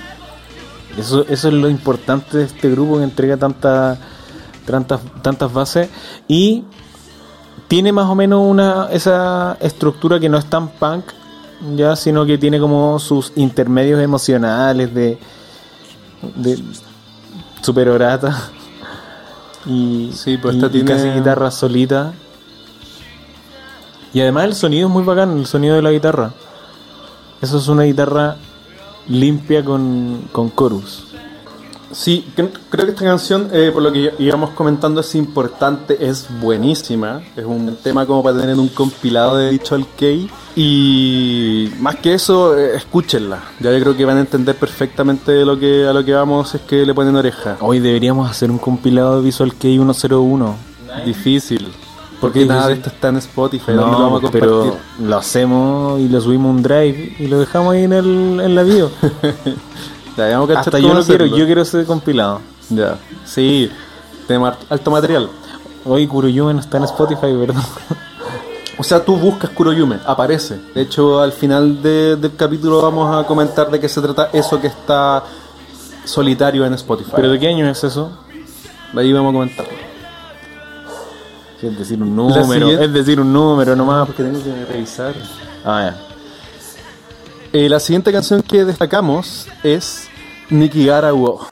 Eso, eso es lo importante de este grupo que entrega tanta, tantas, tantas bases. Y tiene más o menos una esa estructura que no es tan punk, ya, sino que tiene como sus intermedios emocionales de, de super orata. Y, Sí, pues esta y tiene- casi guitarra solita. Y además el sonido es muy bacán, el sonido de la guitarra. Eso es una guitarra limpia con, con chorus. Sí, cre- creo que esta canción, eh, por lo que íbamos comentando, es importante, es buenísima. Es un tema como para tener en un compilado de dicho al Key. Y más que eso, eh, escúchenla. Ya yo creo que van a entender perfectamente lo que, a lo que vamos es que le ponen oreja. Hoy deberíamos hacer un compilado de Visual Kei 101. Difícil. ¿Por Porque nada de esto está en Spotify. ¿Dónde lo vamos a compartir? pero lo hacemos y lo subimos un drive y lo dejamos ahí en, el, en la bio. Ya, Hasta yo lo quiero, yo quiero ese compilado. Ya, sí. Hart- alto material. Hoy Kuroyume no está en Spotify, ¿verdad? O sea, tú buscas Kuroyume, aparece. De hecho, al final de- del capítulo vamos a comentar de qué se trata eso que está solitario en Spotify. ¿Pero de qué año es eso? ahí vamos a comentar. Es decir, un número. Es decir, un número nomás. Porque tengo que revisar. Ah, ya. Eh, la siguiente canción que destacamos es Nikigara Wo.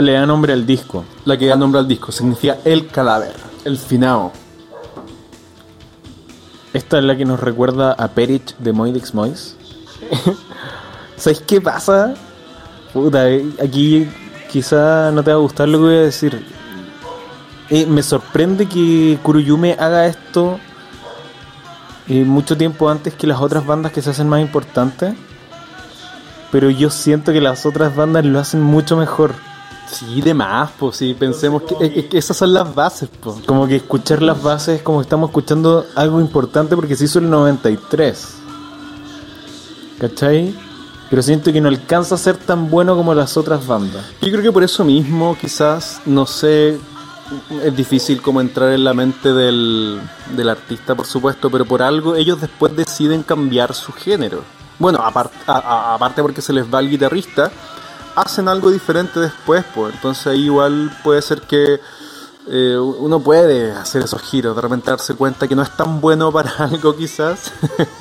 Le da nombre al disco. La que da nombre al disco significa el cadáver, el finao. Esta es la que nos recuerda a Perich de Moidix Mois. ¿Sabes qué pasa? Puta, eh, aquí quizá no te va a gustar lo que voy a decir. Eh, me sorprende que Kuruyume haga esto eh, mucho tiempo antes que las otras bandas que se hacen más importantes. Pero yo siento que las otras bandas lo hacen mucho mejor. Sí, de más, pues sí, pensemos que, es- es que esas son las bases, pues. Como que escuchar las bases es como que estamos escuchando algo importante porque se hizo el 93. ¿Cachai? Pero siento que no alcanza a ser tan bueno como las otras bandas. Yo creo que por eso mismo, quizás, no sé, es difícil como entrar en la mente del, del artista, por supuesto, pero por algo ellos después deciden cambiar su género. Bueno, aparte porque se les va el guitarrista, hacen algo diferente después, pues entonces ahí igual puede ser que eh, uno puede hacer esos giros, de repente darse cuenta que no es tan bueno para algo quizás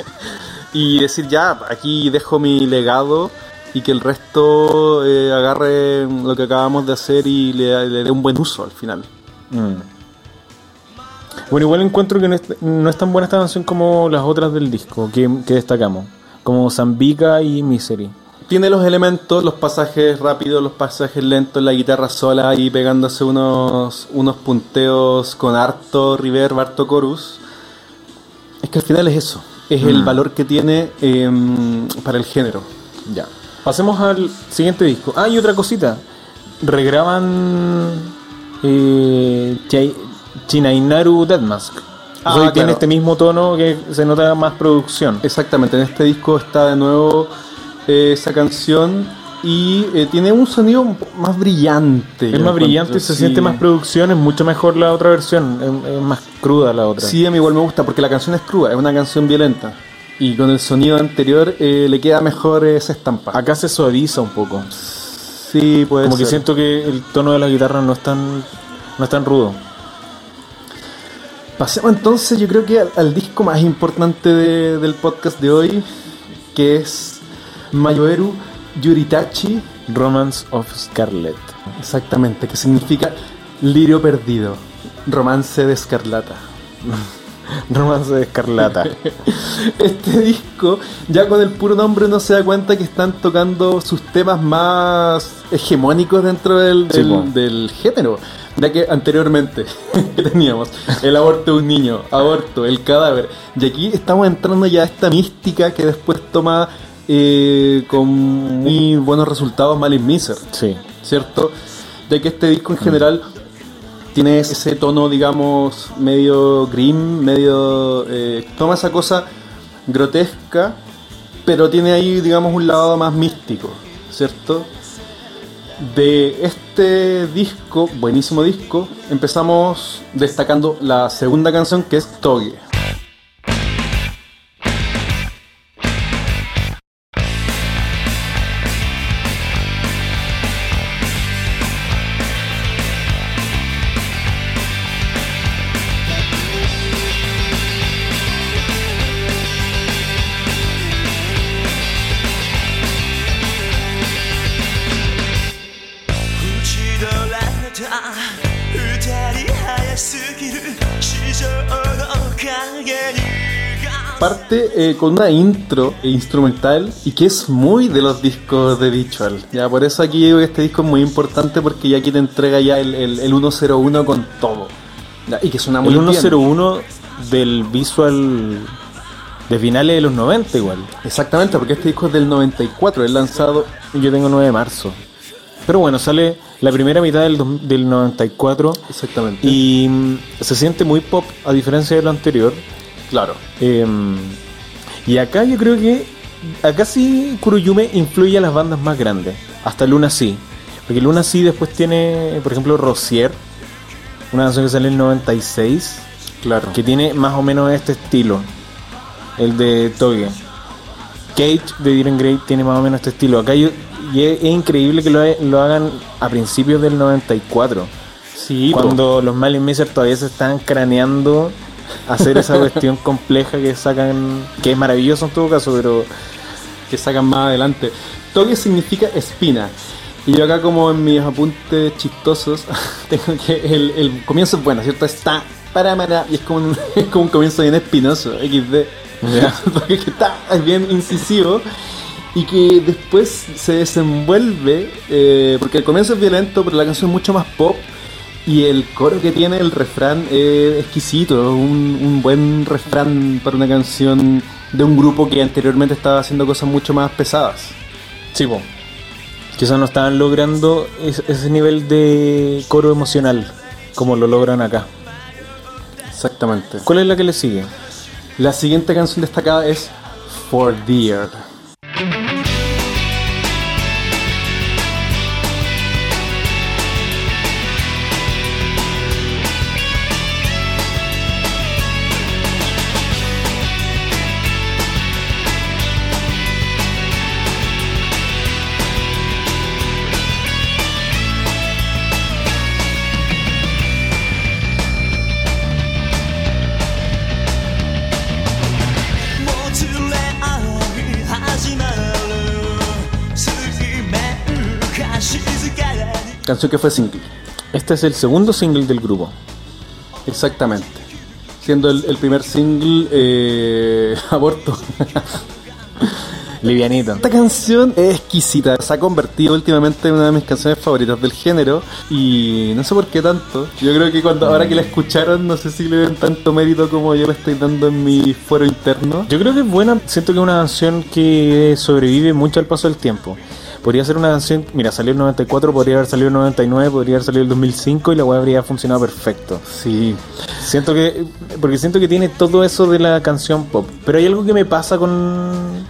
y decir ya, aquí dejo mi legado y que el resto eh, agarre lo que acabamos de hacer y le, dé un buen uso al final. Mm. Bueno, igual encuentro que no es, no es tan buena esta canción como las otras del disco que, que destacamos. Como Zambica y Misery. Tiene los elementos, los pasajes rápidos, los pasajes lentos, la guitarra sola y pegándose unos, unos punteos con harto reverb, harto chorus. Es que al final es eso, es el valor que tiene em, para el género. Ya. Pasemos al siguiente disco. Ah, y otra cosita. Regraban eh, Chinainaru Deadmask. Ah, O sea, tiene este mismo tono que se nota más producción. Exactamente, en este disco está de nuevo eh, esa canción y eh, tiene un sonido más brillante. Es más brillante, se sí. siente más producción, es mucho mejor la otra versión, es, es más cruda la otra. Sí, a mí igual me gusta porque la canción es cruda, es una canción violenta. Y con el sonido anterior eh, le queda mejor esa estampa. Acá se suaviza un poco. Sí, puede Como que siento que el tono de la guitarra no es tan, no es tan rudo. Pasemos entonces, yo creo que al, al disco más importante de- del podcast de hoy, que es Mayoeru Yuritachi, Romance of Scarlet. exactamente, que significa lirio perdido, romance de escarlata. Romance de Escarlata. Este disco, ya con el puro nombre uno se da cuenta que están tocando sus temas más hegemónicos dentro del, del género. Ya que anteriormente que teníamos el aborto de un niño, aborto, el cadáver. Y aquí estamos entrando ya a esta mística que después toma eh, con muy buenos resultados Malin Miser. sí. ¿cierto? Ya que este disco en general tiene ese tono, digamos, medio grim, medio... eh, toma esa cosa grotesca, pero tiene ahí, digamos, un lado más místico, ¿cierto? De este disco, buenísimo disco, empezamos destacando la segunda canción que es Toge. Eh, con una intro e instrumental y que es muy de los discos de Visual. Ya, por eso aquí digo que este disco es muy importante porque ya aquí te entrega ya el, el, el 101 con todo. Ya, y que suena muy El bien. 101 del visual de finales de los 90 igual. Exactamente, porque este disco es del 94, es lanzado Yo tengo 9 de marzo. Pero bueno, sale la primera mitad del, del 94 Exactamente. y mm, se siente muy pop a diferencia de lo anterior. claro. Eh, y acá yo creo que acá sí Kuroyume influye a las bandas más grandes, hasta Luna sí. Porque Luna sí después tiene, por ejemplo, Rosier, una canción que sale en el 96, Claro. que tiene más o menos este estilo, el de Toge. Cage de Diren Grey tiene más o menos este estilo. Acá yo, y es, es increíble que lo, lo hagan a principios del 94. Sí, po. cuando los Malin Miser todavía se están craneando hacer esa cuestión compleja que sacan, que es maravilloso en todo caso, pero que sacan más adelante. Toque significa espina. Y yo acá como en mis apuntes chistosos, tengo que el, el comienzo es bueno, ¿cierto? Está para para y es como un, es como un comienzo bien espinoso, XD. Porque que está es bien incisivo y que después se desenvuelve, eh, porque el comienzo es violento, pero la canción es mucho más pop. Y el coro que tiene el refrán es exquisito, un, un buen refrán para una canción de un grupo que anteriormente estaba haciendo cosas mucho más pesadas. sí, po. quizás no estaban logrando es- ese nivel de coro emocional como lo logran acá. Exactamente. ¿Cuál es la que le sigue? La siguiente canción destacada es For Dear.「Canción que fue single. Este es el segundo single del grupo. Exactamente. Siendo el, el primer single eh, Aborto. Livianito. Esta canción es exquisita, se ha convertido últimamente en una de mis canciones favoritas del género y no sé por qué tanto. Yo creo que cuando ahora que la escucharon no sé si le den tanto mérito como yo le estoy dando en mi fuero interno. Yo creo que es buena, siento que es una canción que sobrevive mucho al paso del tiempo. Podría ser una canción, mira, salió el 94, podría haber salido el 99, podría haber salido el 2005 y la weá habría funcionado perfecto. Sí, Siento que, porque siento que tiene todo eso de la canción pop. Pero hay algo que me pasa con,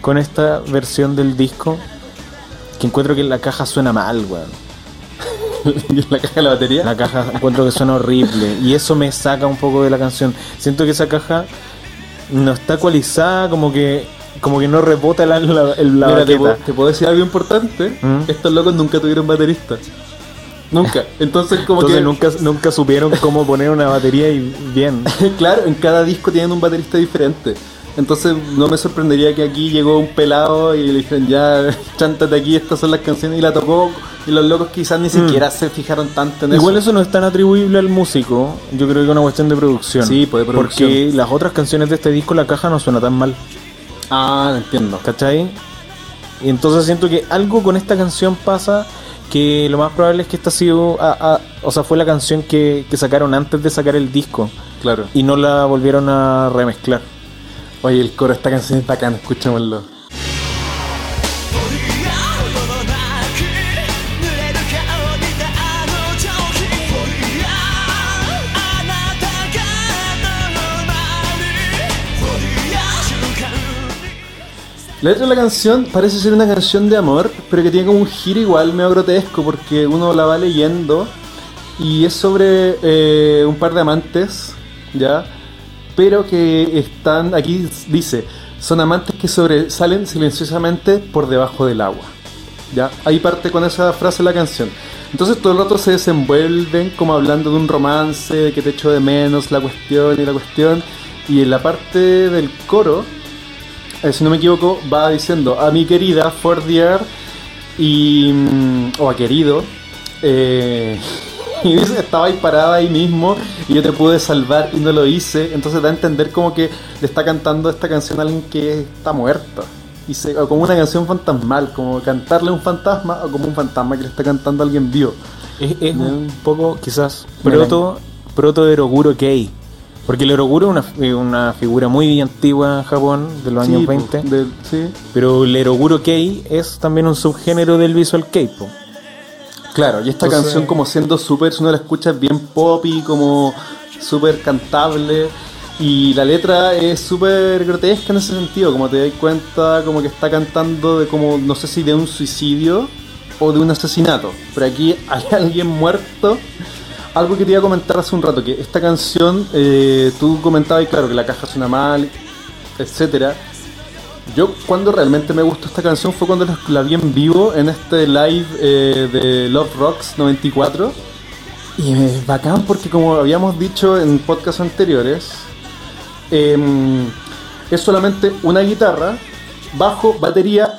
con esta versión del disco, que encuentro que la caja suena mal, weón. la caja de la batería. La caja encuentro que suena horrible y eso me saca un poco de la canción. Siento que esa caja no está ecualizada, como que como que no rebota la, la, el- la Mira, te, puedo- te puedo decir algo importante. ¿Mm? Estos locos nunca tuvieron baterista. Nunca. Entonces como Entonces que... nunca, nunca supieron cómo poner una batería y bien. claro, en cada disco tienen un baterista diferente. Entonces no me sorprendería que aquí llegó un pelado y le dijeron ya, chántate aquí, estas son las canciones y la tocó y los locos quizás ni siquiera se fijaron tanto en Igual eso. eso no es tan atribuible al músico, yo creo que es una cuestión de producción. Sí, pues, de producción. Porque las otras canciones de este disco la caja no suena tan mal, Ah, entiendo. ¿cachai? Y entonces siento que algo con esta canción pasa que lo más probable es que esta ha sido, a- a- o sea, fue la canción que, que sacaron antes de sacar el disco Claro. y no la volvieron a remezclar. Oye, el coro de esta canción es bacán, escuchémoslo.「La letra de la canción parece ser una canción de amor, pero que tiene como un giro igual medio grotesco porque uno la va leyendo y es sobre eh, un par de amantes, ¿ya? Pero que están, aquí dice, son amantes que sobresalen silenciosamente por debajo del agua, ¿ya? Ahí parte con esa frase la canción. Entonces todo el rato se desenvuelven como hablando de un romance, de que te echo de menos, la cuestión y la cuestión. Y en la parte del coro, eh, si no me equivoco, va diciendo a mi querida for dear y mm, o a querido eh, y dice estaba ahí parada ahí mismo y yo te pude salvar y no lo hice entonces da a entender como que le está cantando esta canción a alguien que está muerto. Y se, o como una canción fantasmal como cantarle a un fantasma o como un fantasma que le está cantando a alguien vivo. Es, un poco, quizás, proto, proto Eroguro Kei. Porque el Eroguro es una, eh, una figura muy antigua en Japón, de los años Sí, 20. de- sí Pero el Eroguro Kei es también un subgénero del visual kei, po. Claro, y esta Entonces- canción como siendo súper, si uno la escucha es bien poppy, como súper cantable. Y la letra es súper grotesca en ese sentido, como te das cuenta, como que está cantando de como, no sé si de un suicidio o de un asesinato. Pero aquí hay alguien muerto. Algo que te iba a comentar hace un rato, que esta canción, eh, tú comentabas, y claro, que la caja suena mal, etcétera. Yo cuando realmente me gustó esta canción fue cuando la- vi en vivo en este live eh, de Love Rocks 94. Y es bacán porque como habíamos dicho en podcasts anteriores, em, es solamente una guitarra, bajo, batería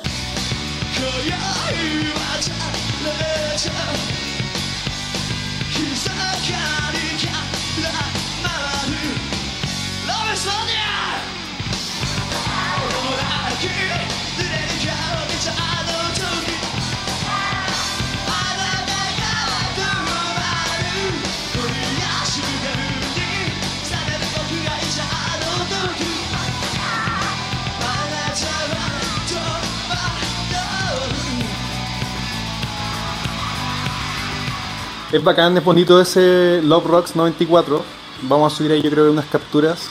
Es bacán, es bonito ese Love Rocks 94. Vamos a subir ahí yo creo unas capturas.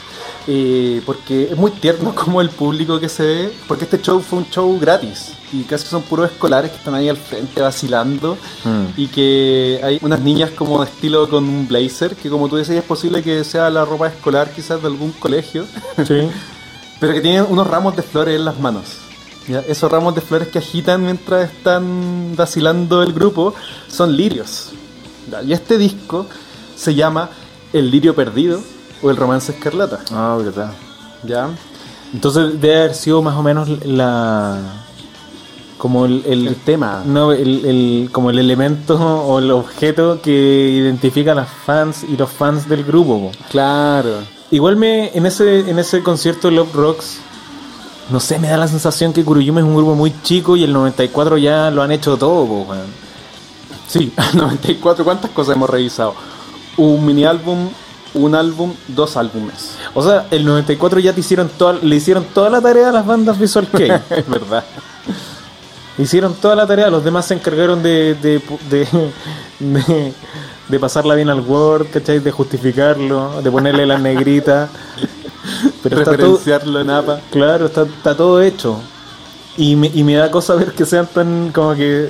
eh, porque es muy tierno como el público que se ve. Porque este show fue un show gratis. Y casi son puros escolares que están ahí al frente vacilando. Mm. Y que hay unas niñas como de estilo con un blazer. Que como tú decías es posible que sea la ropa escolar quizás de algún colegio. Sí. Pero que tienen unos ramos de flores en las manos. ¿ya? Esos ramos de flores que agitan mientras están vacilando el grupo son lirios. Y este disco se llama El lirio perdido o El romance escarlata. Ah, verdad. ¿ya? Entonces debe haber sido más o menos la. Como el. el- El tema. No, el, el- como el elemento o el objeto que identifica a las fans y los fans del grupo. po. Claro. Igual me en ese en ese concierto de Love Rocks, no sé, me da la sensación que Kuruyume es un grupo muy chico y el 94 ya lo han hecho todo, po, weón. Sí, 94. ¿Cuántas cosas hemos revisado? Un mini álbum, un álbum, dos álbumes. O sea, el 94 ya te hicieron toda, le hicieron toda la tarea a las bandas Visual Kei. es verdad. Hicieron toda la tarea, los demás se encargaron de, de, de, de- de pasarla bien al Word, ¿cachai? De justificarlo, de ponerle las negritas. Pero está todo, Referenciarlo en APA. claro, está, está todo hecho. Y me, y me da cosa ver que sean tan como que...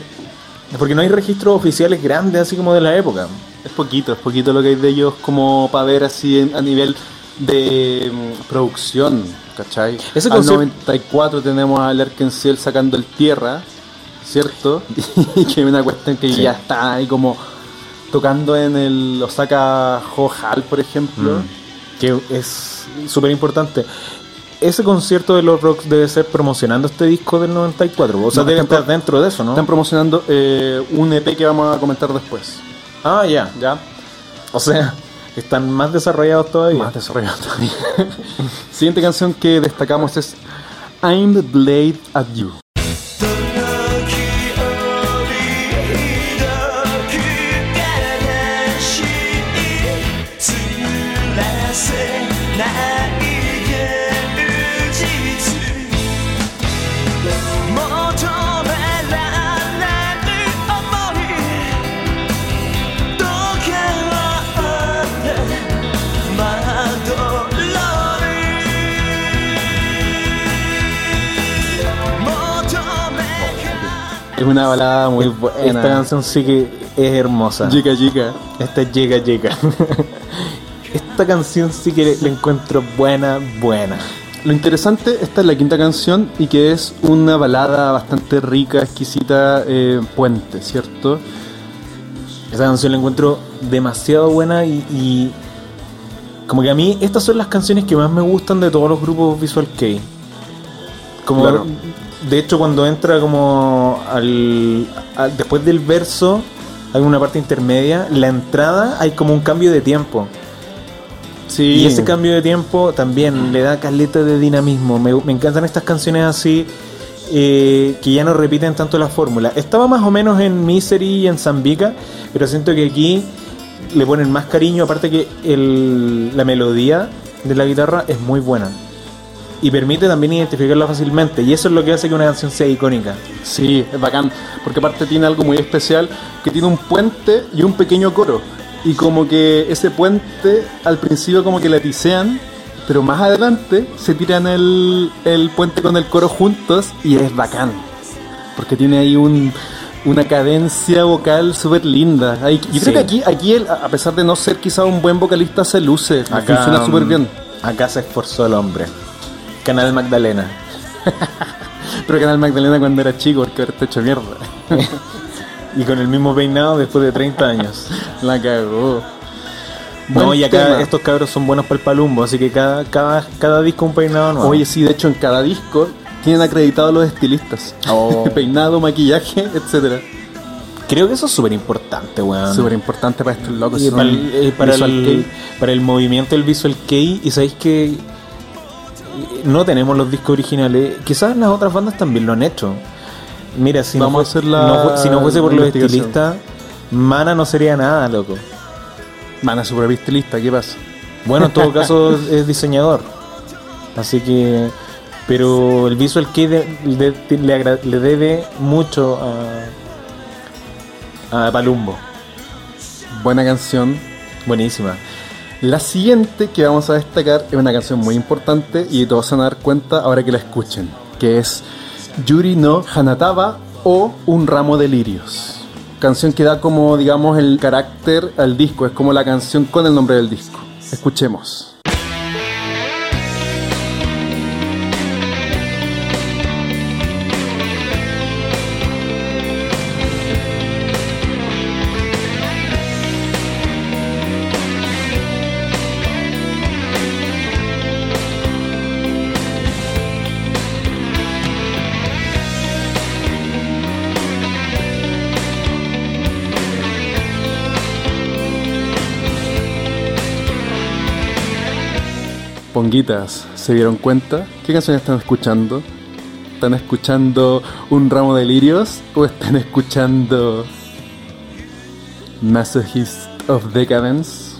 Porque no hay registros oficiales grandes así como de la época. Es poquito, es poquito lo que hay de ellos como para ver así en- a nivel de mm, producción, ¿cachai? Ese Al concepto- 94 tenemos a Lerkenciel sacando el tierra, ¿cierto? Y que es una cuestión que Sí. ya está ahí como tocando en el Osaka Hall, por ejemplo. Mm. Que es súper importante. Ese concierto de los Rocks debe ser promocionando este disco del 94. O sea, No, debe estar dentro de eso, ¿no? Están promocionando eh, un EP que vamos a comentar después. Ah, ya. ¿Ya? O sea, están más desarrollados todavía. Más desarrollado todavía. Siguiente canción que destacamos es I'm the Blade at You. Una balada muy buena. Esta canción sí que es hermosa. Chica, chica. Esta llega, llega. Esta canción sí que la encuentro buena, buena. Lo interesante, esta es la quinta canción y que es una balada bastante rica, exquisita, eh, puente, ¿cierto? Esa canción la encuentro demasiado buena y, y como que a mí estas son las canciones que más me gustan de todos los grupos Visual Kei. Como Claro. De hecho cuando entra como al, al- después del verso hay una parte intermedia, la entrada hay como un cambio de tiempo. Sí. Y ese cambio de tiempo también le da caleta de dinamismo. Me, me encantan estas canciones así eh, que ya no repiten tanto la fórmula. Estaba más o menos en Misery y en Zambica, pero siento que aquí le ponen más cariño. Aparte que el- la melodía de la guitarra es muy buena. Y permite también identificarla fácilmente. Y eso es lo que hace que una canción sea icónica. Sí, es bacán, porque aparte tiene algo muy especial, que tiene un puente y un pequeño coro. Y como que ese puente al principio como que la tisean, pero más adelante se tiran el, el puente con el coro juntos y es bacán. Porque tiene ahí un, una cadencia vocal súper linda. Ahí- Yo Sí. creo que aquí, aquí él, a pesar de no ser quizá un buen vocalista, se luce. funciona súper mm, bien. Acá se esforzó el hombre. Canal Magdalena. Pero Canal Magdalena cuando era chico, porque ahora está hecho mierda. Y con el mismo peinado después de 30 años. La cagó. No, y acá tema. estos cabros son buenos para el palumbo, así que cada, cada, cada disco un peinado nuevo. Oye, sí, de hecho en cada disco tienen acreditados los estilistas. Oh. Peinado, maquillaje, etcétera. creo que eso es súper importante, weón. Súper importante para estos locos. Y para, el, eh, para, el, para el movimiento del Visual Kei, y sabéis que no tenemos los discos originales. Quizás las otras bandas también lo han hecho. Mira, si, no, Vamos fue- a hacer la- no fue- si no fuese por los estilistas, Mana no sería nada, loco. Mana super estilista, ¿qué pasa? Bueno, en todo caso es diseñador. Así que. Pero el Visual Kei de- de- le, le debe mucho a, a Palumbo. Buena canción. Buenísima. La siguiente que vamos a destacar es una canción muy importante y todos van a dar cuenta ahora que la escuchen, que es Yuri no Hanataba o Un ramo de lirios. Canción que da como, digamos, el carácter al disco, es como la canción con el nombre del disco. Escuchemos. 'Ponguitas', ¿se dieron cuenta? ¿Qué canción están escuchando? ¿Están escuchando Un ramo de lirios o están escuchando Masochist of Decadence?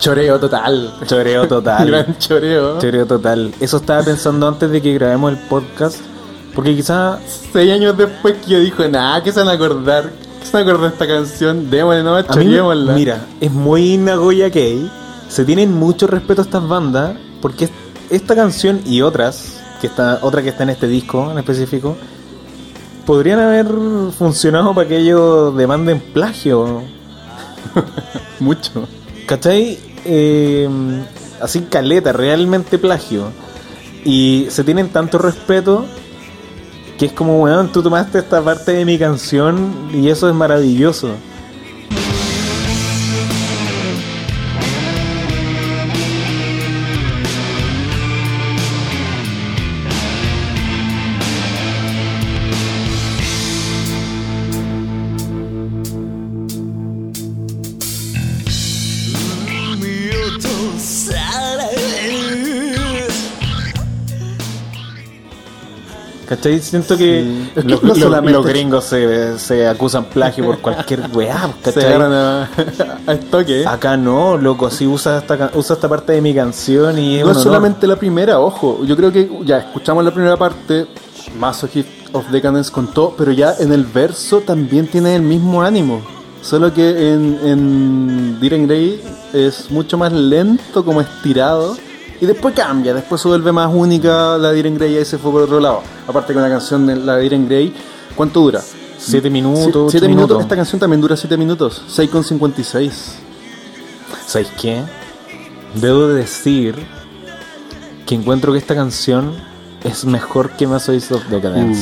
Choreo total. Choreo total. Gran choreo. Choreo total. Eso estaba pensando antes de que grabemos el podcast. Porque quizá Seis años después que yo dijo, nada, que se van a acordar. ¿Qué se van a acordar de esta canción? Démosle nomás, choreémosla. mira, es muy Nagoya Kei. Se tienen mucho respeto a estas bandas porque es- esta canción y otras, que está, otra que está en este disco en específico, podrían haber funcionado para que ellos demanden plagio. Mucho. ¿Cachai? Eh, así caleta, realmente plagio. Y se tienen tanto respeto que es como, weón, tú tomaste esta parte de mi canción y eso es maravilloso. ¿Cachai? Siento que Sí. Es que los, no solamente- los gringos se, se acusan plagio por cualquier weá, Se ¿cachai? agarran a, a estoque. Acá no, loco, si usa esta, usa esta parte de mi canción y es No es solamente la primera, ojo. Yo creo que ya escuchamos la primera parte, Masochist of Decadence contó, pero ya en el verso también tiene el mismo ánimo. Solo que en, en Diren Grey es mucho más lento, como estirado. Y después cambia, después se vuelve más única la Diren Grey y ahí se fue por otro lado. Aparte que una canción de la Diren Grey, ¿cuánto dura? Siete Sie- minutos, siete ocho minutos. minutos. Esta canción también dura 7 minutos, 6,56. ¿Sabes qué? Debo de decir que encuentro que esta canción es mejor que Masochist of Decadence.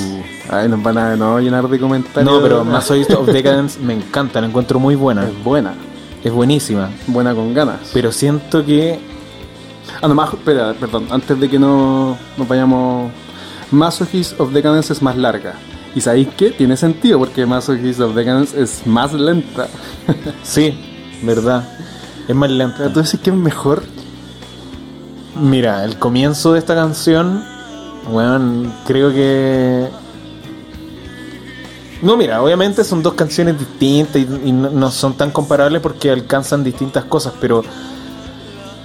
Uh, ay, nos van a no, llenar de comentarios. no, pero Masochist of Decadence me encanta, la encuentro muy buena. Es buena, Es buenísima. buena con ganas. Pero siento que Ah, nomás, espera, perdón, antes de que no nos vayamos. Masochist of Decadence es más larga. ¿Y sabéis qué? Tiene sentido porque Masochist of Decadence es más lenta. sí, verdad. Es más lenta. Tú decís que es mejor. Mira, el comienzo de esta canción, bueno, creo que... No, mira, obviamente son dos canciones distintas y, y no, no son tan comparables porque alcanzan distintas cosas, pero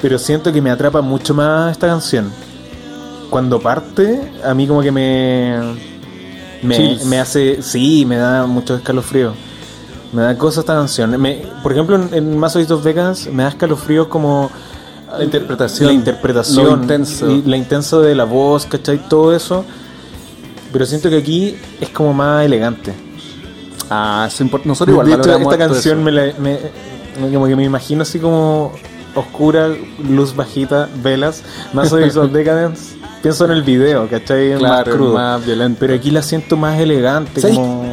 pero siento que me atrapa mucho más esta canción. Cuando parte, a mí como que me. Me, me hace. Sí, me da mucho escalofrío. Me da cosas esta canción. Me- por ejemplo, en, en Mass of Vegas me da escalofríos como. La interpretación, La interpretación. lo intenso. y la intenso de la voz, ¿cachai? Todo eso. Pero siento que aquí es como más elegante. Ah, eso importa. Nosotros igual de hecho, valoramos esta canción me, la- me- me- como que me imagino así como oscura, luz bajita, velas, más of Decadence. Pienso en el video, ¿cachai? Claro, más crudo. más violento. Pero aquí la siento más elegante, como.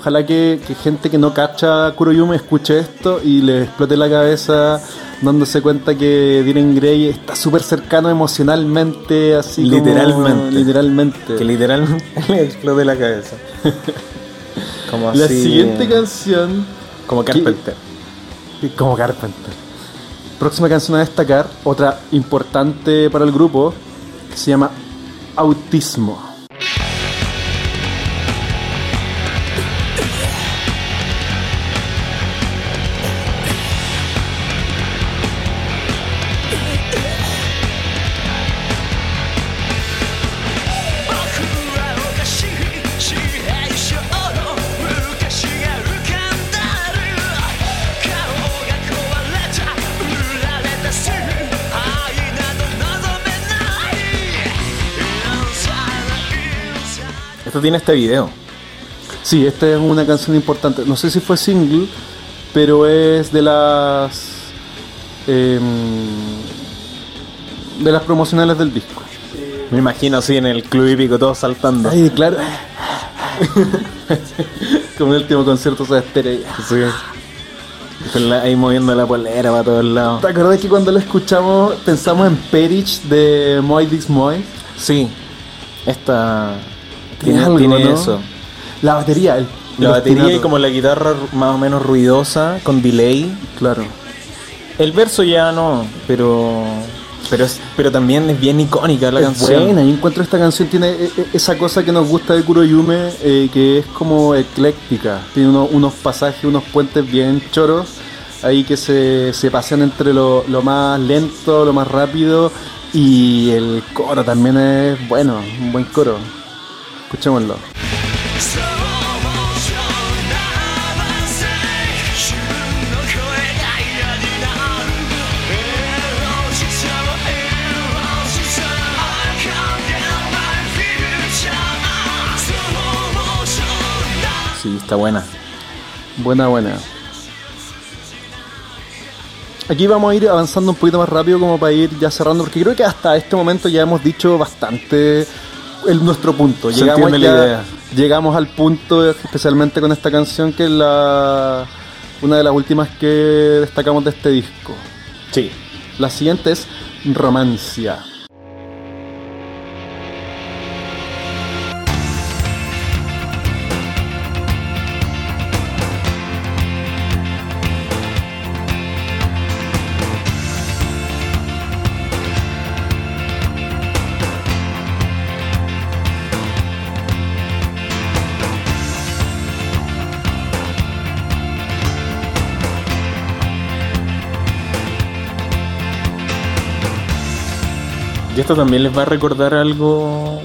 Ojalá que, que gente que no cacha Kuroyume escuche esto y le explote la cabeza dándose cuenta que Diren Grey está súper cercano emocionalmente, así como- Literalmente. literalmente. Que literalmente le explote la cabeza. como La así, siguiente canción, Como Carpenter. como Carpenter. Próxima canción a destacar, otra importante para el grupo, que se llama Autismo. Esto tiene este video. Sí, esta es una canción importante. No sé si fue single, pero es de las em, de las promocionales del disco. Me imagino así en el club hípico todos saltando. Ay, claro. Como en el último concierto se espera. Sí. La- ahí moviendo la polera para todos lados. ¿Te acuerdas que cuando lo escuchamos pensamos en Perich de Moy Dix Moy? Sí. Esta Tiene algo, tiene ¿no? eso. La batería, el, La batería y como la guitarra más o menos ruidosa, con delay. Claro. El verso ya no, pero pero es, pero también es bien icónica la es canción. buena, yo encuentro esta canción tiene eh, eh, esa cosa que nos gusta de Kuroyume, eh, que es como ecléctica. Tiene uno- unos pasajes, unos puentes bien choros, ahí que se, se pasean entre lo, lo más lento, lo más rápido, y el coro también es bueno, un buen coro. Escuchémoslo. Sí, está buena. Buena, buena. Aquí vamos a ir avanzando un poquito más rápido como para ir ya cerrando, porque creo que hasta este momento ya hemos dicho bastante el, nuestro punto. Se Llegamos, la idea. llegamos al punto, especialmente con esta canción, que es la una de las últimas que destacamos de este disco. Sí. La siguiente es Romancia. También les va a recordar algo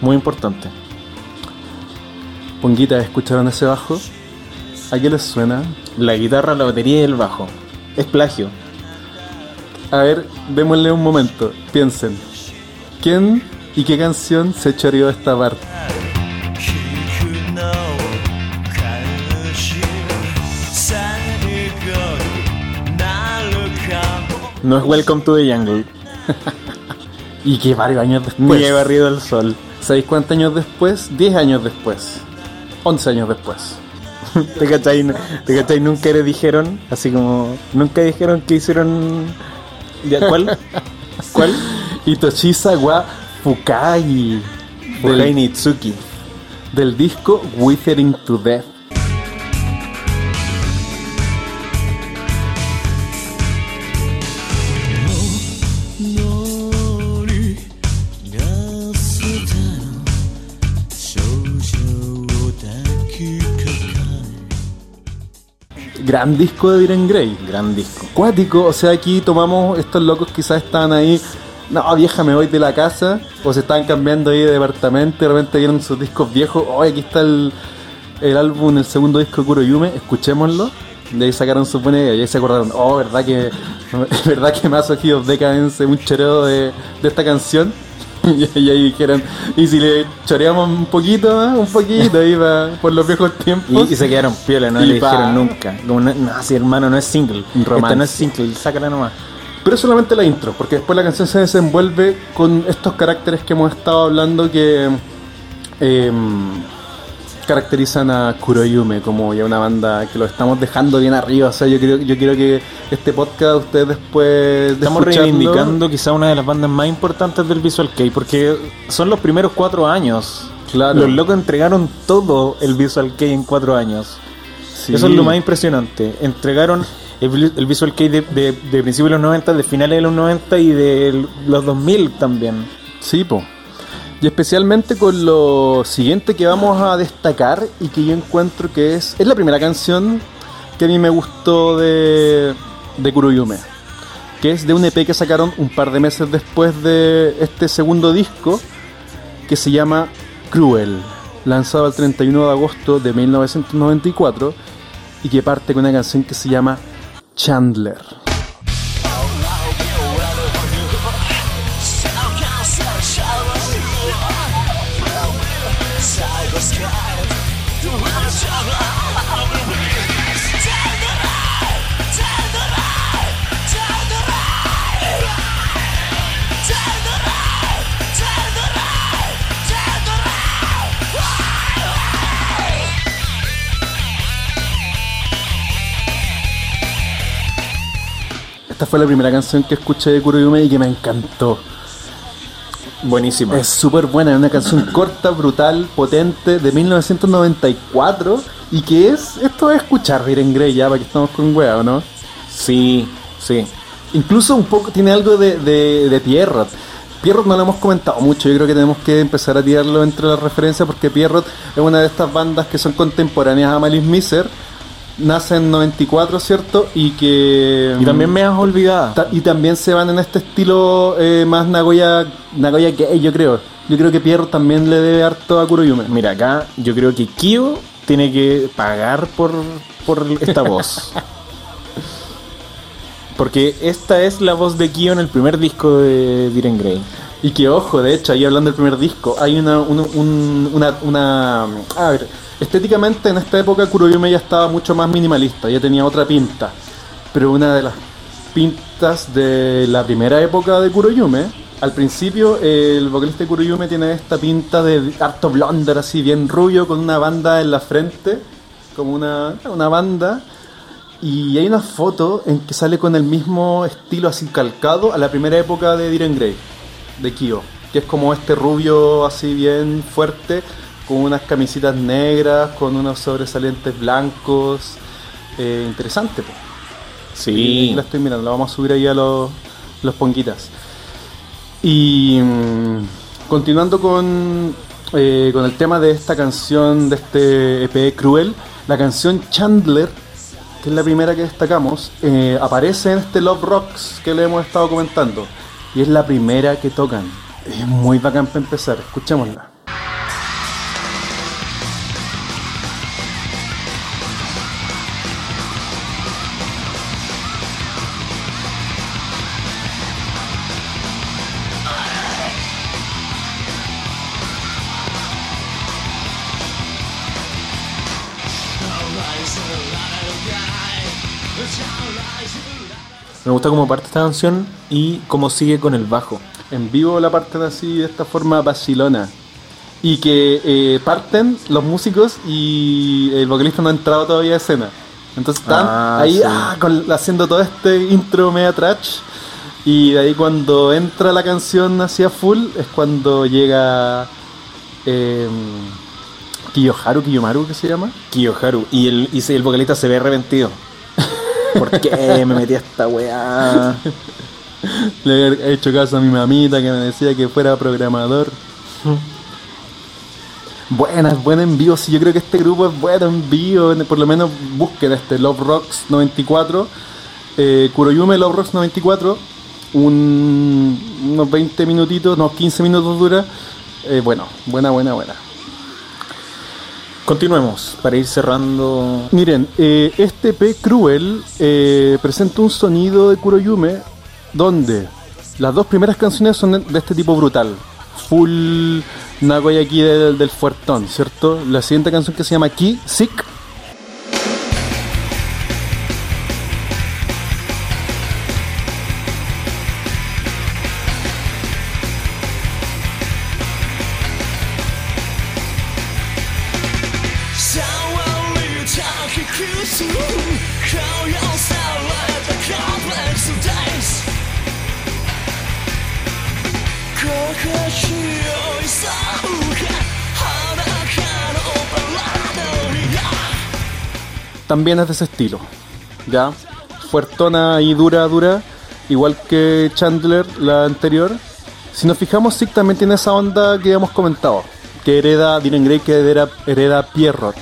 muy importante. Ponguita, ¿escucharon ese bajo? ¿A qué les suena? La guitarra, la batería y el bajo. Es plagio. A ver, démosle un momento. Piensen. ¿Quién y qué canción se choreó esta parte? No es Welcome to the Jungle. Y que varios años después. Ni he barrido el sol. ¿Sabéis cuántos años después? 10 años después. 11 años después. ¿Te cachai? ¿Te cachai? Nunca le dijeron, así como. Nunca dijeron que hicieron. ¿Ya, ¿Cuál? ¿Cuál? Itoshisa wa Fukai. Fukai Nitsuki. del disco Withering to Death. Gran disco de Diren Grey. Gran disco. Cuático, o sea, aquí tomamos, estos locos quizás estaban ahí, no, vieja, me voy de la casa, o se estaban cambiando ahí de departamento y de repente vieron sus discos viejos, oh, aquí está el, el álbum, el segundo disco de Kuroyume, escuchémoslo. De ahí sacaron sus buenas ideas y ahí se acordaron, oh, verdad que, verdad que Mazo Kid of Decadence un choreo de, de esta canción. Y, ahí dijeron, y si le choreamos un poquito más, un poquito ahí va, por los viejos tiempos. Y, y se quedaron piola, no Y le pa. dijeron nunca. Como, no, no, si hermano no es single. Romance. Esta no es single, sácala nomás. Pero es solamente la intro, porque después la canción se desenvuelve con estos caracteres que hemos estado hablando que em, caracterizan a Kuroyume como ya una banda que lo estamos dejando bien arriba. O sea, yo creo, yo quiero que este podcast ustedes después de Estamos reivindicando quizá una de las bandas más importantes del Visual Kei, porque son los primeros cuatro años. Claro. Los locos entregaron todo el Visual Kei en cuatro años. Sí. Eso es lo más impresionante. Entregaron el Visual Kei de, de, de principios de los 90, de finales de los 90 y de los 2000 también. Sí, po. Y especialmente con lo siguiente que vamos a destacar y que yo encuentro que es. Es la primera canción que a mí me gustó de, de. Que es de un EP que sacaron un par de meses después de este segundo disco. Que se llama Cruel. Lanzado el 31 de agosto de 1994. Y que parte con una canción que se llama Chandler. Esta fue la primera canción que escuché de Kuroyume y que me encantó. Buenísima. Es súper buena, es una canción corta, brutal, potente, de 1994 y que es, esto es escuchar Diren Grey ya, para que estamos con wea, ¿o no? Sí, sí. Incluso un poco tiene algo de, de, de Pierrot. Pierrot no lo hemos comentado mucho, yo creo que tenemos que empezar a tirarlo entre las referencias porque Pierrot es una de estas bandas que son contemporáneas a Malice Miser, nace en 94, ¿cierto? Y que... Y también me has olvidado. Ta- y también se van en este estilo eh, más Nagoya, Nagoya gay, yo creo. Yo creo que Pierrot también le debe harto a Kuroyume. Mira, acá yo creo que Kyo tiene que pagar por, por esta voz. Porque esta es la voz de Kyo en el primer disco de Diren Grey. Y que ojo, de hecho, ahí hablando del primer disco, hay una, un- un- una, una- A ver, estéticamente en esta época Kuroyume ya estaba mucho más minimalista, ya tenía otra pinta. Pero una de las pintas de la primera época de Kuroyume, al principio el vocalista de Kuroyume tiene esta pinta de harto blonder, así bien rubio, con una banda en la frente, como una, una banda. Y hay una foto en que sale con el mismo estilo así calcado a la primera época de Diren Grey, de Kyo, que es como este rubio así bien fuerte, con unas camisitas negras, con unos sobresalientes blancos. Eh, interesante, pues. Sí. La estoy mirando, la vamos a subir ahí a los, los ponguitas. Y mm, continuando con, eh, con el tema de esta canción, de este EP Cruel, la canción Chandler, que es la primera que destacamos, eh, aparece en este Love Rocks que le hemos estado comentando. Y es la primera que tocan. Es muy bacán para empezar, escuchémosla. Me gusta cómo parte esta canción y cómo sigue con el bajo. En vivo la parten así, de esta forma vacilona. Y que eh, parten los músicos y el vocalista no ha entrado todavía a escena. Entonces están Ah, ahí sí. ah, con- haciendo todo este intro media trash. Y de ahí cuando entra la canción hacia full es cuando llega eh, Kiyoharu, Kiyomaru, ¿qué se llama? Kiyoharu. Y el, y el vocalista se ve arrepentido. ¿Por qué me metí a esta weá? Le he hecho caso a mi mamita que me decía que fuera programador. Buenas, buen envío. Sí, yo creo que este grupo es bueno envío. Por lo menos busquen este Love Rocks 94. Eh, Kuroyume Love Rocks 94. Un, unos 20 minutitos, unos 15 minutos dura. Eh, bueno, buena, buena, buena. Continuemos para ir cerrando. Miren, eh, este P Cruel eh, presenta un sonido de Kuroyume donde las dos primeras canciones son de este tipo brutal. Full Nagoya aquí del, del fuertón, ¿cierto? La siguiente canción que se llama Ki, Sick. También es de ese estilo, ¿ya? Fuertona y dura, dura, igual que Chandler, la anterior. Si nos fijamos, Sick también tiene esa onda que hemos comentado, que hereda Dylan Gray, que hereda, hereda Pierrot.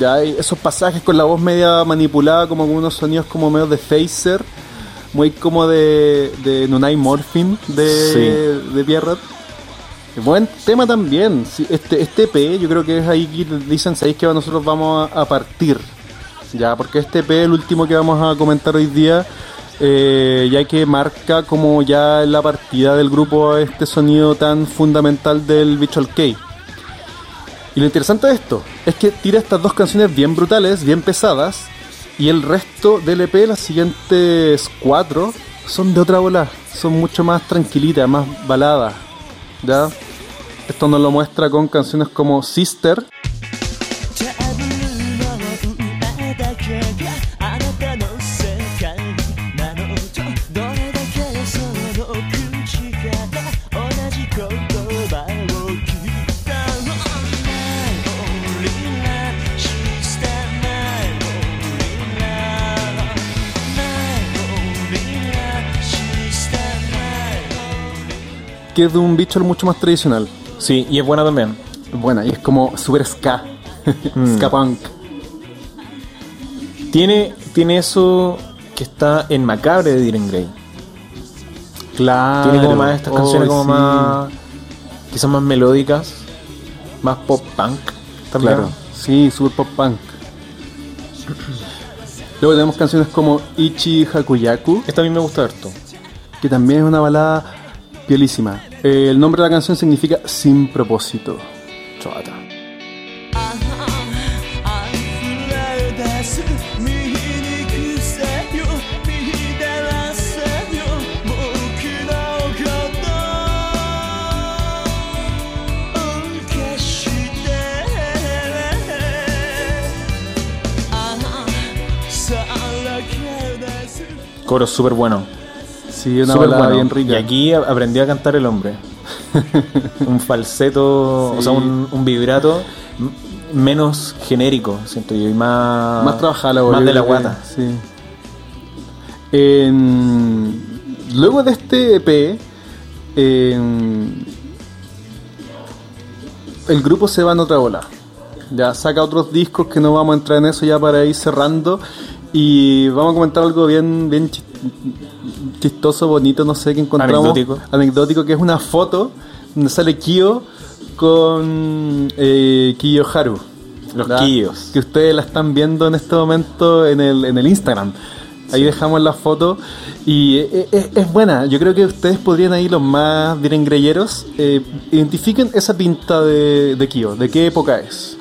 Ya esos pasajes con la voz media manipulada, como con unos sonidos como medio de phaser, muy como de, de Nunai Morphin de, de Pierrot. Buen tema también. Este, este EP, yo creo que es ahí que dicen, ¿sabéis que nosotros vamos a, a partir? Ya, porque este EP, el último que vamos a comentar hoy día, eh, ya que marca como ya la partida del grupo este sonido tan fundamental del Visual K. Y lo interesante de esto es que tira estas dos canciones bien brutales, bien pesadas, y el resto del EP, las siguientes cuatro, son de otra bola, son mucho más tranquilitas, más baladas. ¿ya? Esto nos lo muestra con canciones como Sister, que es de un Visual mucho más tradicional. Sí, y es buena también. Buena, y es como super ska. ska punk. Tiene, tiene eso que está en Macabre de Diren Grey. Claro. Tiene como más estas canciones Oh, como sí. más. quizás más melódicas, más pop punk también. Claro. Sí, super pop punk. Luego tenemos canciones como Ichi Hakuyaku, Esta a mí me gusta harto. que también es una balada Pielísima. Eh, el nombre de la canción significa sin propósito. Chata. Coro súper bueno. Sí, una Súper balada bueno. bien rica. Y aquí aprendí a cantar el hombre. un falseto, o sea, un, un vibrato menos genérico, siento yo, y más. más trabajada la Más de la que- guata. Sí. En- luego de este EP, en- el grupo se va en otra bola. Ya saca otros discos que no vamos a entrar en eso ya para ir cerrando. Y vamos a comentar algo bien, bien chis- chistoso, bonito, no sé, que encontramos. Anecdótico. Anecdótico, que es una foto donde sale Kyo con eh, Kiyoharu. Los ¿verdad? Kiyos. Que ustedes la están viendo en este momento en el, en el Instagram. Ahí dejamos la foto y eh, eh, es, buena. Yo creo que ustedes podrían ahí, los más greyeros, eh, identifiquen esa pinta de, de Kyo, de qué época es.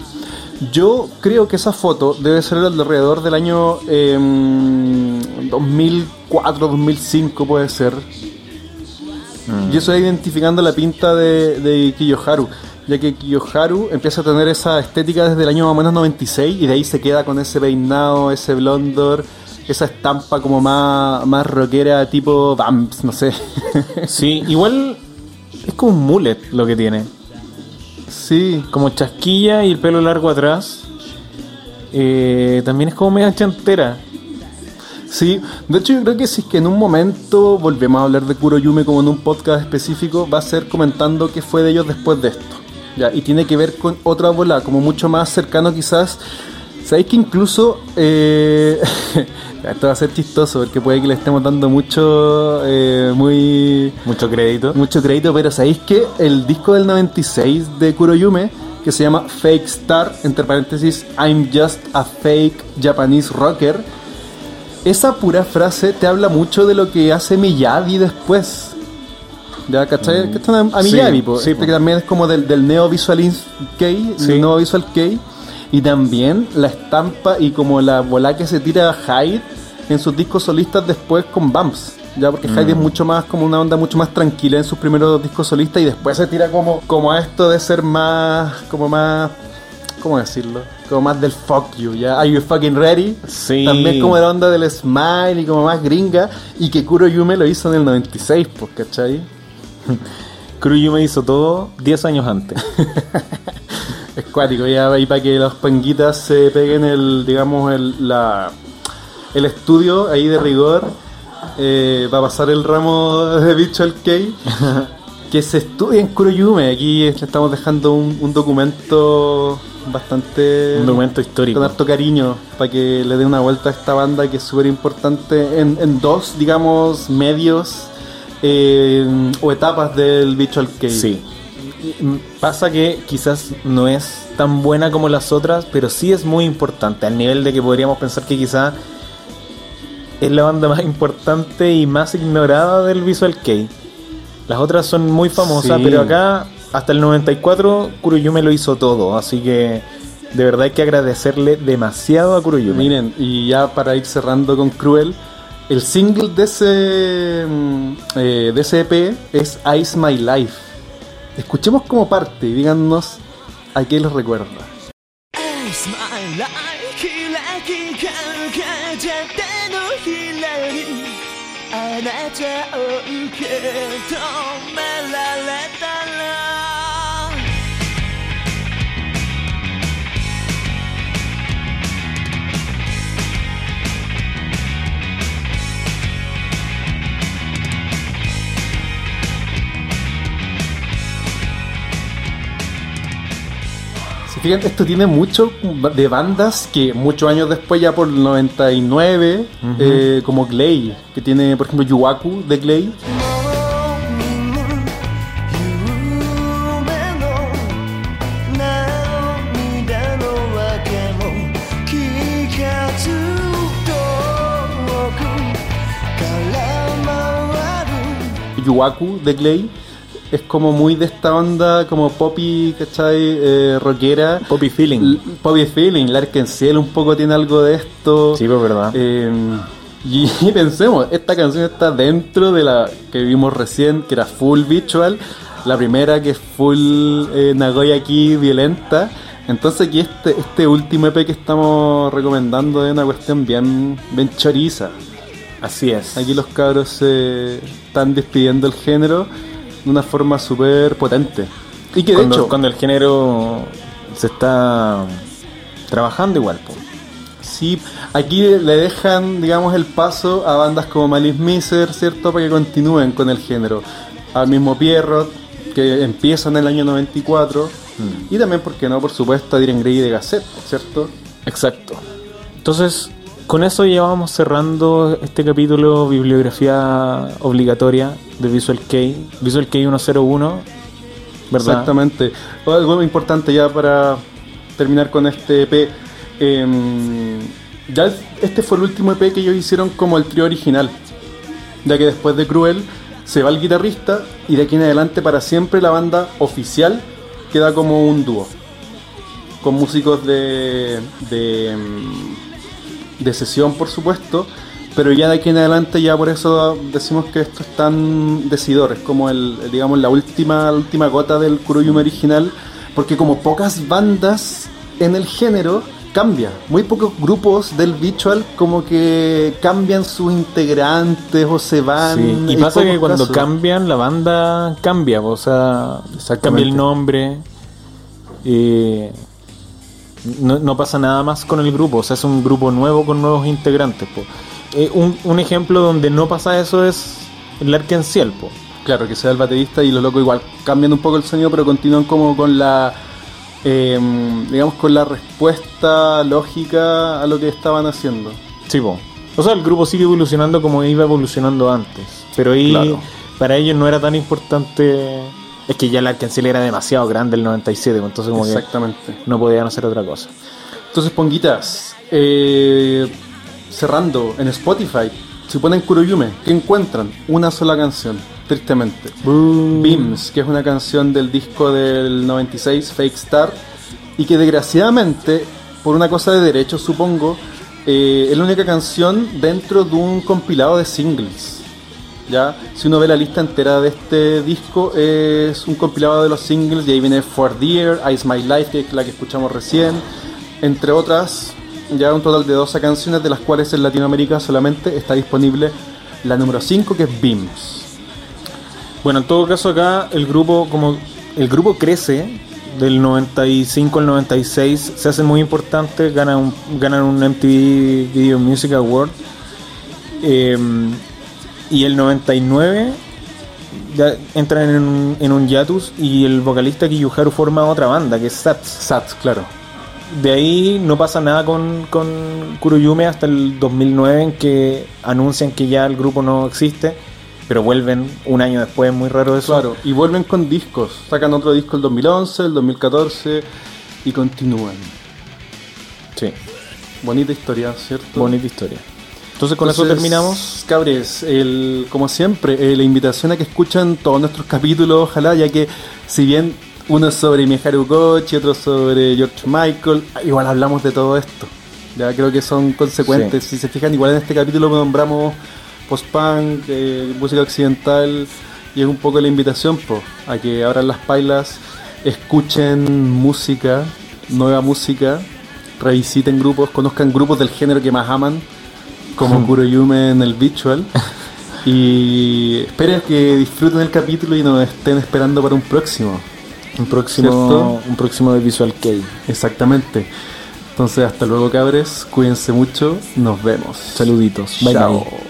Yo creo que esa foto debe ser alrededor del año em, 2004, 2005 puede ser. Y eso es identificando la pinta de, de Kiyoharu, ya que Kiyoharu empieza a tener esa estética desde el año más o menos 96 y de ahí se queda con ese peinado, ese blondor esa estampa como más, más rockera tipo Vamps, no sé. Sí, igual es como un mullet lo que tiene. Sí, Como chasquilla y el pelo largo atrás. Eh, también es como media chantera. Sí, de hecho yo creo que si es que en un momento volvemos a hablar de Kuroyume como en un podcast específico, va a ser comentando qué fue de ellos después de esto. Ya, y tiene que ver con otra bola, como mucho más cercano quizás. Sabéis que incluso eh, esto va a ser chistoso porque puede que le estemos dando mucho eh, muy Mucho crédito. mucho crédito, pero sabéis que el disco del 96 de Kuroyume, que se llama Fake Star, entre paréntesis, I'm just a fake Japanese rocker, esa pura frase te habla mucho de lo que hace Miyagi después. ¿Ya cachai? Que están a, a Sí, Miyagi, po. sí, Este po. que también es como del, del Neo Visual Kei, Sí. del Neo Visual Kei. Y también la estampa y como la bola que se tira Hyde en sus discos solistas después con Bumps. Ya porque Hyde es mucho más como una onda mucho más tranquila en sus primeros discos solistas y después se tira como, como a esto de ser más, como más, ¿cómo decirlo? Como más del fuck you, ¿ya? Are you fucking ready? Sí. También como la onda del smile y como más gringa y que Kuroyume lo hizo en el 96, pues, ¿cachai? Kuroyume hizo todo 10 años antes. Es cuático, ya ahí para que los panguitas se peguen el, digamos, el, la, el estudio ahí de rigor eh, para pasar el ramo de Visual Kei que se estudia en Kuroyume. Aquí estamos dejando un, un documento bastante Un documento histórico. con harto cariño para que le dé una vuelta a esta banda que es súper importante en, en dos, digamos, medios eh, o etapas del Visual Kei. Sí. Mm, Pasa que quizás no es tan buena como las otras, pero sí es muy importante, al nivel de que podríamos pensar que quizás es la banda más importante y más ignorada del Visual Kei. Las otras son muy famosas, Sí. pero acá hasta el 94 Kuroyume lo hizo todo, así que de verdad hay que agradecerle demasiado a Kuroyume. Miren, y ya para ir cerrando con Cruel, el single de ese, mm, eh, de ese EP es Ice My Life. Escuchemos como parte y díganos a qué les recuerda. esto tiene mucho de bandas que muchos años después, ya por el 99, eh, como Glay, que tiene, por ejemplo, Yuwaku de Glay. Yuwaku de Glay es como muy de esta onda, como poppy, ¿cachai? Eh, rockera. Poppy Feeling. L- Poppy Feeling, Lark en Cielo un poco tiene algo de esto. Sí, pues verdad. Eh, y, pensemos, esta canción está dentro de la que vimos recién, que era full visual. La primera que es full eh, Nagoya aquí violenta. Entonces aquí este, este último EP que estamos recomendando es una cuestión bien, bien choriza. Así es. Aquí los cabros se están despidiendo el género de una forma súper potente. Y que de cuando, hecho, cuando el género se está trabajando igual. po. sí, aquí le dejan, digamos, el paso a bandas como Malice Miser, ¿cierto? Para que continúen con el género. Al mismo Pierrot, que empieza en el año 94. Y también, ¿por qué no? Por supuesto, a Diren Grey de Gazette, ¿cierto? Exacto. Entonces, con eso ya vamos cerrando este capítulo bibliografía obligatoria de Visual Kei. Visual Kei 101, ¿verdad? Exactamente. O Algo importante ya para terminar con este EP. em, ya este fue el último EP que ellos hicieron como el trío original. Ya que después de Cruel se va el guitarrista y de aquí en adelante para siempre la banda oficial queda como un dúo. Con músicos de, de, em, de sesión por supuesto. Pero ya de aquí en adelante ya por eso decimos que esto es tan decidor, es como el, digamos la última, la última gota del Kuroyume original, porque como pocas bandas en el género cambia. Muy pocos grupos del Visual como que cambian sus integrantes o se van. Sí, Y pasa que cuando casos. cambian, la banda cambia, o sea, cambia el nombre. eh, no, no pasa nada más con el grupo, o sea, es un grupo nuevo con nuevos integrantes. po. Eh, un, un ejemplo donde no pasa eso es el Arkenciel, po. Claro, que sea el baterista y los locos igual cambian un poco el sonido, pero continúan como con la, eh, digamos, con la respuesta lógica a lo que estaban haciendo. Sí, po. O sea, el grupo sigue evolucionando como iba evolucionando antes. Pero ahí Claro. para ellos no era tan importante. Es que ya el Arkenciel era demasiado grande el 97, po, entonces como que Exactamente. no podían hacer otra cosa. Entonces, Ponguitas, eh, cerrando en Spotify, si ponen Kuroyume, ¿qué encuentran? Una sola canción, tristemente. Beams, que es una canción del disco del 96, Fake Star, y que desgraciadamente, por una cosa de derecho supongo, eh, es la única canción dentro de un compilado de singles. ¿Ya? Si uno ve la lista entera de este disco, es un compilado de los singles, y ahí viene For Dear, Ice My Life, que es la que escuchamos recién, entre otras, ya un total de 12 canciones, de las cuales en Latinoamérica solamente está disponible la número 5, que es Beams. Bueno, en todo caso acá el grupo como el grupo crece del 95 al 96, se hace muy importante, ganan un, ganan un MTV Video Music Award eh, y el 99 ya entran en un, en un hiatus y el vocalista Kiyuharu forma otra banda que es Sats. Sats, claro. De ahí no pasa nada con, con Kuroyume hasta el 2009 en que anuncian que ya el grupo no existe, pero vuelven un año después, muy raro eso. Claro, y vuelven con discos. Sacan otro disco el 2011, el 2014 y continúan. Sí, Bonita historia, ¿cierto? bonita historia. Entonces con eso terminamos. Cabres, el, como siempre, eh, la invitación a que escuchen todos nuestros capítulos, ojalá, ya que si bien uno es sobre Miharu Kochi, otro sobre George Michael, igual hablamos de todo esto. Ya creo que son consecuentes. Si se fijan, igual en este capítulo nombramos post-punk, eh, música occidental, y es un poco la invitación po, a que abran las pailas, escuchen música, nueva música, revisiten grupos, conozcan grupos del género que más aman, como Kuroyume en el Visual. Y espero que disfruten el capítulo y nos estén esperando para un próximo. Un próximo, ¿Cierto? un próximo de Visual Kei. Exactamente. Entonces, hasta luego, cabres. Cuídense mucho. Nos vemos. Saluditos. Bye Chao. bye.